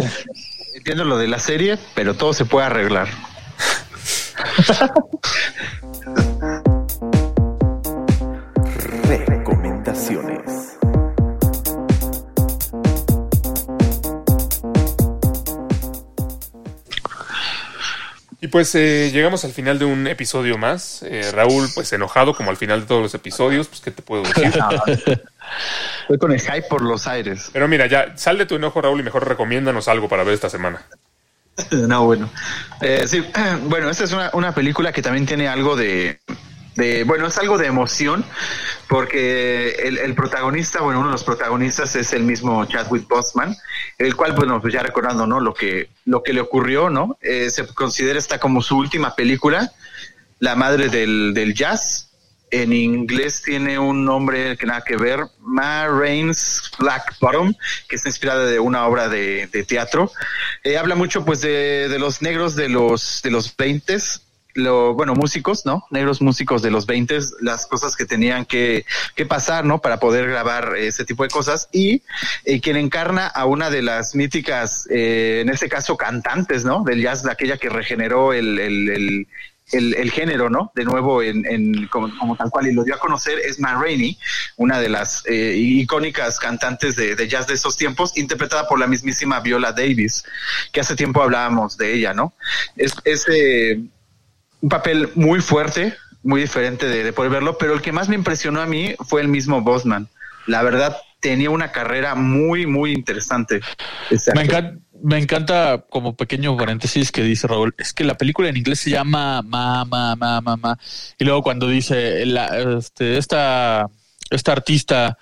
Entiendo lo de la serie, pero todo se puede arreglar. Y pues eh, llegamos al final de un episodio más. Eh, Raúl, pues enojado como al final de todos los episodios, pues qué te puedo decir. Estoy con el hype por los aires. Pero mira, ya sal de tu enojo, Raúl, y mejor recomiéndanos algo para ver esta semana. No, bueno. Eh, sí, bueno, esta es una, una película que también tiene algo de, de- bueno, es algo de emoción, porque el, protagonista, bueno, uno de los protagonistas es el mismo Chadwick Boseman, el cual, bueno, pues ya recordando, ¿no? Lo que, lo que le ocurrió, ¿no? Eh, se considera esta como su última película, La Madre del, del Jazz. En inglés tiene un nombre que nada que ver, Ma Rainey's Black Bottom, que está inspirada de una obra de, teatro. Eh, habla mucho pues de, los negros de los de los 20 lo, bueno, músicos, ¿no? Negros músicos de los 20 las cosas que tenían que, que pasar, ¿no? Para poder grabar ese tipo de cosas. Y eh, quien encarna a una de las míticas, eh, en este caso, cantantes, ¿no? Del jazz, aquella que regeneró el, el, el, el, el género, ¿no? De nuevo, en, en como, como tal cual, y lo dio a conocer, es Ma Rainey, una de las eh, icónicas cantantes de, de jazz de esos tiempos, interpretada por la mismísima Viola Davis, que hace tiempo hablábamos de ella, ¿no? Es, es eh, un papel muy fuerte, muy diferente de, de poder verlo, pero el que más me impresionó a mí fue el mismo Bosman. La verdad, tenía una carrera muy, muy interesante. Me encanta, me encanta como pequeño paréntesis que dice Raúl, es que la película en inglés se llama Ma, Ma, Ma, Ma, Ma. Y luego cuando dice la, este, esta, esta artista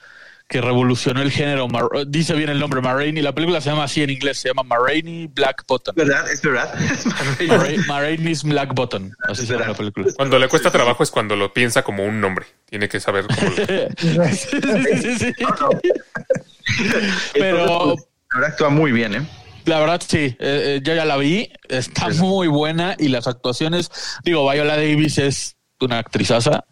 que revolucionó el género, Mar- dice bien el nombre, Ma Rainey, la película se llama así en inglés, se llama Ma Rainey Black Button. ¿Verdad? Es verdad. Ma Ra- Ma Rainey's Black Button, así se llama la película. Cuando le cuesta trabajo es cuando lo piensa como un nombre. Tiene que saber cómo lo- Sí, sí, sí. Pero Entonces, pues, ahora actúa muy bien, ¿eh? La verdad, sí, eh, eh, yo ya la vi, está muy buena y las actuaciones, digo, Viola Davis es una actrizaza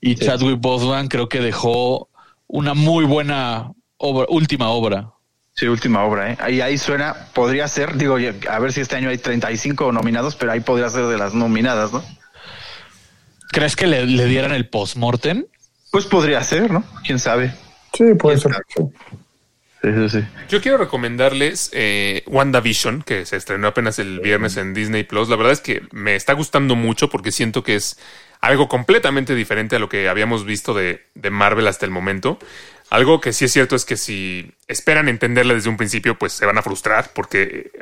y Chadwick Boseman creo que dejó una muy buena obra, última obra. Sí, última obra, ¿eh? Ahí, ahí suena, podría ser, digo, a ver si este año hay 35 nominados, pero ahí podría ser de las nominadas, ¿no? ¿Crees que le, le dieran el post-mortem? Pues podría ser, ¿no? ¿Quién sabe? Sí, puede ser. sí. Sí, sí, sí. Yo quiero recomendarles eh, WandaVision, que se estrenó apenas el viernes en Disney Plus. La verdad es que me está gustando mucho porque siento que es algo completamente diferente a lo que habíamos visto de, de Marvel hasta el momento. Algo que sí es cierto es que si esperan entenderla desde un principio, pues se van a frustrar porque,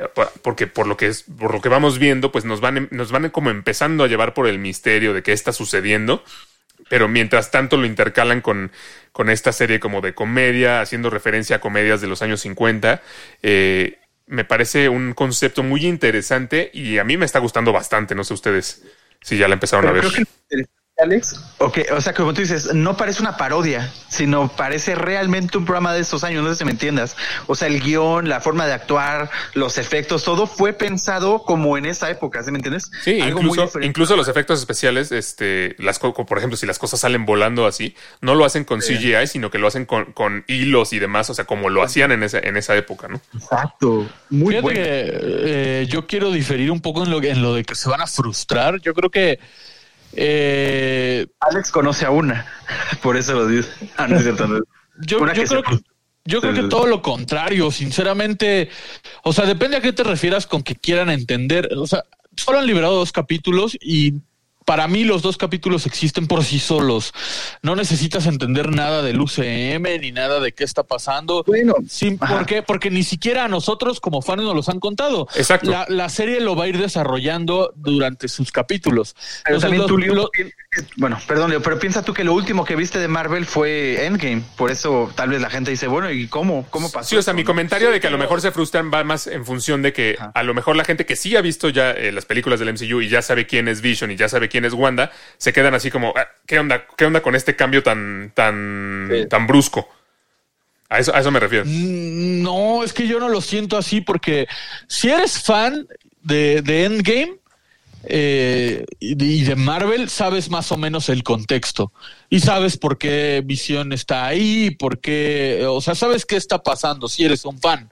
porque por lo que es, por lo que vamos viendo, pues nos van, nos van como empezando a llevar por el misterio de qué está sucediendo. Pero mientras tanto lo intercalan con, con esta serie como de comedia, haciendo referencia a comedias de los años 50. Eh, me parece un concepto muy interesante y a mí me está gustando bastante. No sé ustedes si ya la empezaron Pero a ver. Alex, ok, o sea, como tú dices, no parece una parodia, sino parece realmente un programa de esos años, no sé si me entiendas. O sea, el guion, la forma de actuar, los efectos, todo fue pensado como en esa época, ¿sí me entiendes? Sí, Algo incluso, los efectos especiales, este, las, por ejemplo, si las cosas salen volando así, no lo hacen con CGI, sino que lo hacen con, con hilos y demás, o sea, como lo hacían en esa, en esa época, ¿no? Exacto, muy Fíjate bueno. que eh, yo quiero diferir un poco en lo, en lo de que se van a frustrar. Yo creo que eh, Alex conoce a una, por eso lo dice. Ah, no es cierto, no. yo, Una yo que creo que yo creo que todo lo contrario, sinceramente, o sea, depende a qué te refieras con que quieran entender. O sea, solo han liberado dos capítulos y para mí los dos capítulos existen por sí solos. No necesitas entender nada del UCM ni nada de qué está pasando. Bueno, Sí. ¿por qué? Porque ni siquiera a nosotros como fans nos los han contado. Exacto. La, la serie lo va a ir desarrollando durante sus capítulos. Pero Entonces, también los- bueno, perdón, Leo, pero piensa tú que lo último que viste de Marvel fue Endgame. Por eso tal vez la gente dice, bueno, ¿y cómo? ¿Cómo pasó? Sí, o sea, mi comentario de que a lo mejor se frustran va más en función de que Ajá. a lo mejor la gente que sí ha visto ya eh, las películas del MCU y ya sabe quién es Vision y ya sabe quién es Wanda, se quedan así como, "Ah, ¿qué onda? ¿Qué onda con este cambio tan, tan, Sí. tan brusco? A eso, a eso me refiero. Mm, No, es que yo no lo siento así porque si eres fan de, de Endgame eh, y, de, Marvel, sabes más o menos el contexto y sabes por qué Visión está ahí, por qué, o sea, sabes qué está pasando si eres un fan.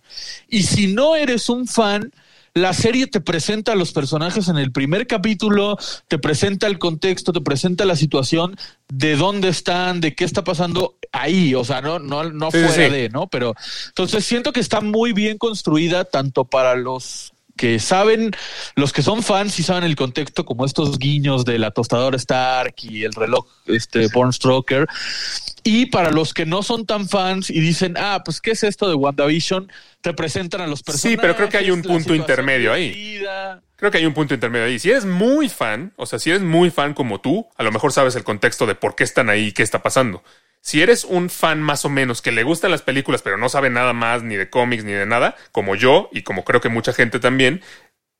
Y si no eres un fan, la serie te presenta a los personajes en el primer capítulo, te presenta el contexto, te presenta la situación, de dónde están, de qué está pasando ahí, o sea, no, no, no sí, fuera sí. de, ¿no? Pero entonces siento que está muy bien construida tanto para los que saben, los que son fans y saben el contexto, como estos guiños de la tostadora Stark y el reloj este Born Stroker, y para los que no son tan fans y dicen, ah, pues, ¿qué es esto de WandaVision? Te presentan a los personajes. Sí, pero creo que hay un punto intermedio ahí. Creo que hay un punto intermedio ahí. Si eres muy fan, o sea, si eres muy fan como tú, a lo mejor sabes el contexto de por qué están ahí y qué está pasando. Si eres un fan más o menos que le gustan las películas, pero no sabe nada más ni de cómics ni de nada, como yo y como creo que mucha gente también,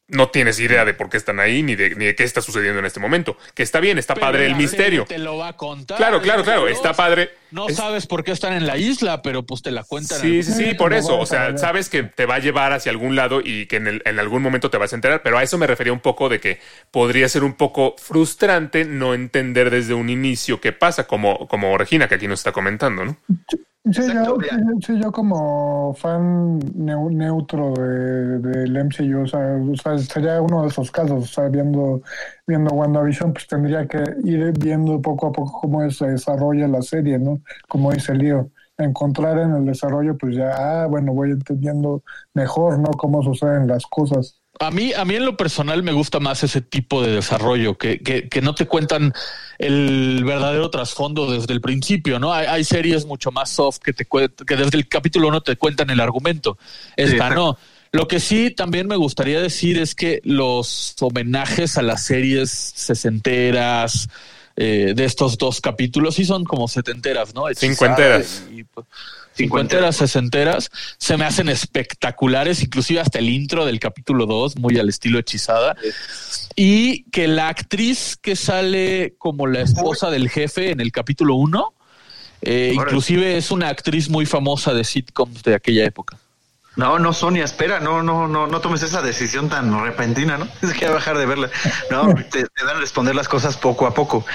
no tienes idea de por qué están ahí ni de, ni de qué está sucediendo en este momento. Que está bien, está Pero padre el misterio. Te lo va a contar. Claro, claro, claro, está padre. No Es- sabes por qué están en la isla, pero pues te la cuentan. Sí, sí, sí, por eso. O sea, sabes que te va a llevar hacia algún lado y que en, el- en algún momento te vas a enterar. Pero a eso me refería un poco de que podría ser un poco frustrante no entender desde un inicio qué pasa, como, como Regina, que aquí nos está comentando, ¿no? Sí, yo, sí, yo como fan neu- neutro de, del MCU, o sea, o sea, sería uno de esos casos, o sea, viendo, viendo WandaVision, pues tendría que ir viendo poco a poco cómo se desarrolla la serie, ¿no? Como dice Lío, encontrar en el desarrollo, pues ya, ah, bueno, voy entendiendo mejor, ¿no? Cómo suceden las cosas. A mí, a mí en lo personal me gusta más ese tipo de desarrollo, que, que, que no te cuentan el verdadero trasfondo desde el principio, ¿no? Hay, hay series mucho más soft que te que desde el capítulo uno te cuentan el argumento. Esta exacto. no. Lo que sí también me gustaría decir es que los homenajes a las series sesenteras eh, de estos dos capítulos sí son como setenteras, ¿no? Cincuenteras. y, pues, cincuenteras, sesenteras, se me hacen espectaculares, inclusive hasta el intro del capítulo 2, muy al estilo hechizada. Y que la actriz que sale como la esposa del jefe en el capítulo 1, eh, inclusive es una actriz muy famosa de sitcoms de aquella época. No, no, Sonia, espera, no, no, no, no tomes esa decisión tan repentina, ¿no? Es que bajar de verla. No, te, te dan a responder las cosas poco a poco.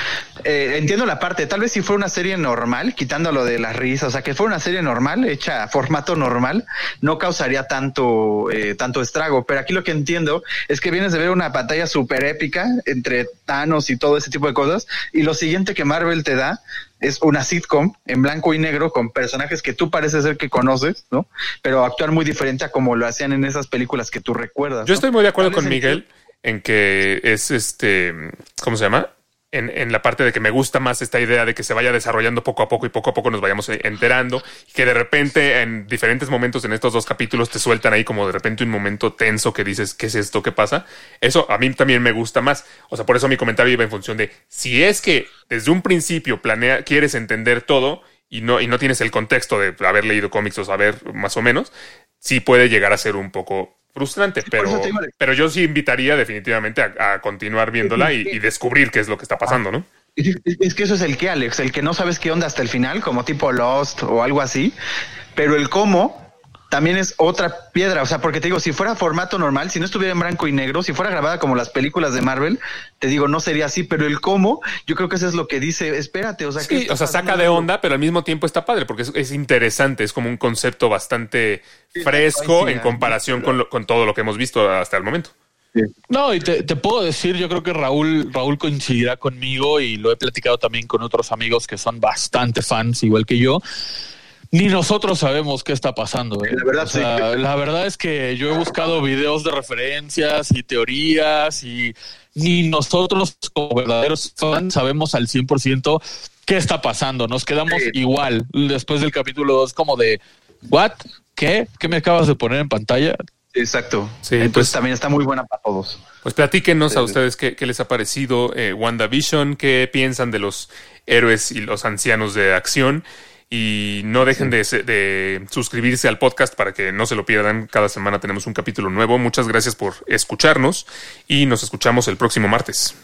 Eh, entiendo la parte, tal vez si fuera una serie normal, quitando lo de las risas, o sea, que fuera una serie normal, hecha a formato normal, no causaría tanto, eh, tanto estrago. Pero aquí lo que entiendo es que vienes de ver una batalla súper épica entre Thanos y todo ese tipo de cosas, y lo siguiente que Marvel te da es una sitcom en blanco y negro con personajes que tú pareces ser que conoces, ¿no? Pero actuar muy diferente a como lo hacían en esas películas que tú recuerdas. Yo ¿no? estoy muy de acuerdo con Miguel en que es este, ¿cómo se llama? En, en la parte de que me gusta más esta idea de que se vaya desarrollando poco a poco y poco a poco nos vayamos enterando y que de repente en diferentes momentos en estos dos capítulos te sueltan ahí como de repente un momento tenso que dices, ¿qué es esto? ¿Qué pasa? Eso a mí también me gusta más. O sea, por eso mi comentario iba en función de si es que desde un principio planea, quieres entender todo y no, y no tienes el contexto de haber leído cómics o saber más o menos, sí puede llegar a ser un poco frustrante, pero, pero yo sí invitaría definitivamente a, a continuar viéndola y, y descubrir qué es lo que está pasando, ¿no? Es que eso es el que, Alex, el que no sabes qué onda hasta el final, como tipo Lost o algo así, pero el cómo también es otra piedra, o sea, porque te digo, si fuera formato normal, si no estuviera en blanco y negro, si fuera grabada como las películas de Marvel, te digo, no sería así, pero el cómo, yo creo que eso es lo que dice, espérate, o sea, ¿qué Sí, o sea, saca de onda, pero al mismo tiempo está padre porque es, es interesante, es como un concepto bastante Sí, fresco sí, en comparación con, lo- con todo lo que hemos visto hasta el momento. No, y te, te puedo decir, yo creo que Raúl, Raúl coincidirá conmigo y lo he platicado también con otros amigos que son bastante fans, igual que yo. Ni nosotros sabemos qué está pasando. ¿eh? La verdad, O sea, La verdad es que yo he buscado videos de referencias y teorías y ni nosotros como verdaderos fans sabemos al 100% qué está pasando. Nos quedamos Sí. igual después del capítulo 2 como de, ¿what? ¿Qué? ¿Qué me acabas de poner en pantalla? Exacto. Sí, Entonces pues- también está muy buena para todos. Pues platíquenos a ustedes qué, qué les ha parecido eh, WandaVision, qué piensan de los héroes y los ancianos de acción. Y no dejen de, se- de suscribirse al podcast para que no se lo pierdan. Cada semana tenemos un capítulo nuevo. Muchas gracias por escucharnos y nos escuchamos el próximo martes.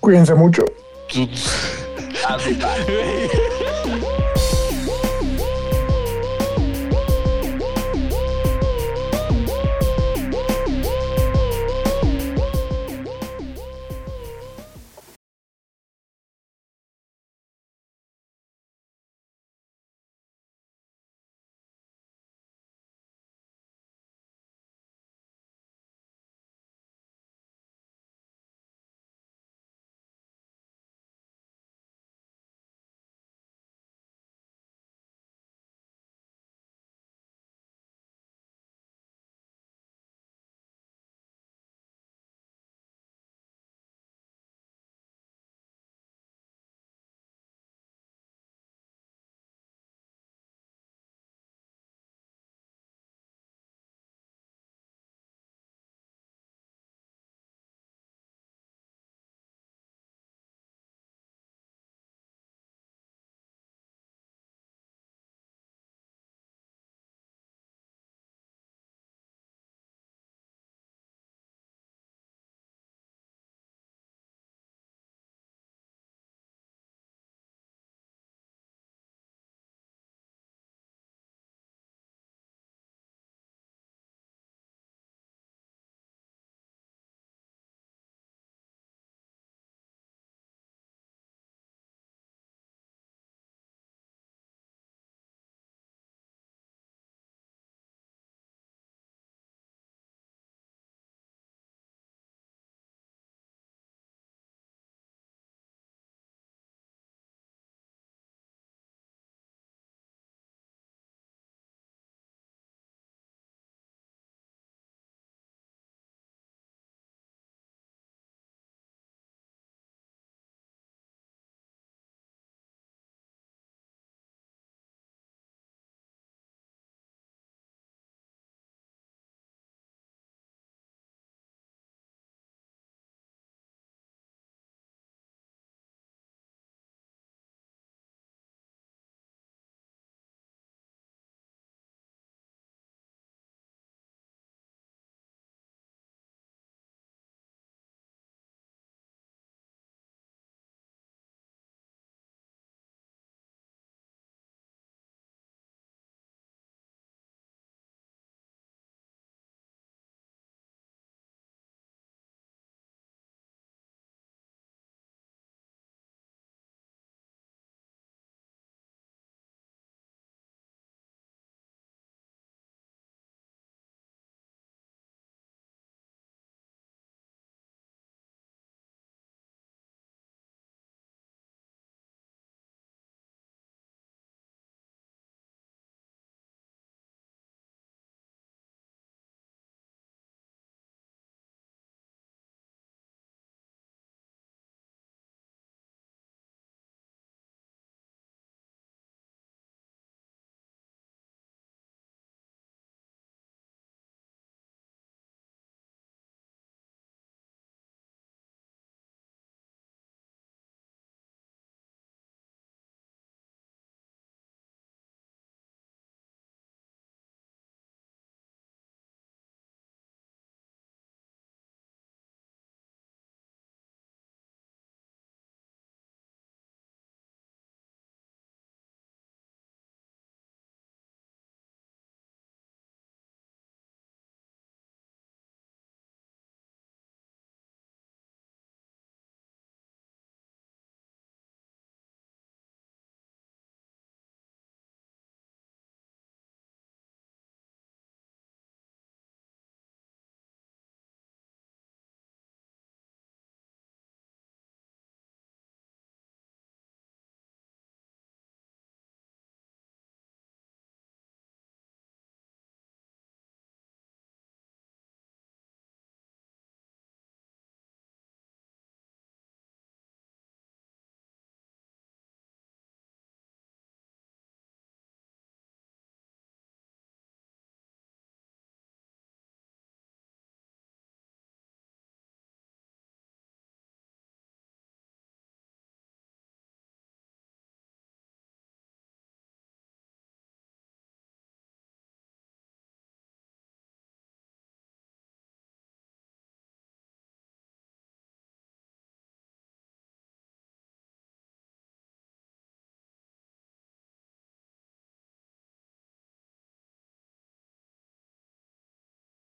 Cuídense mucho.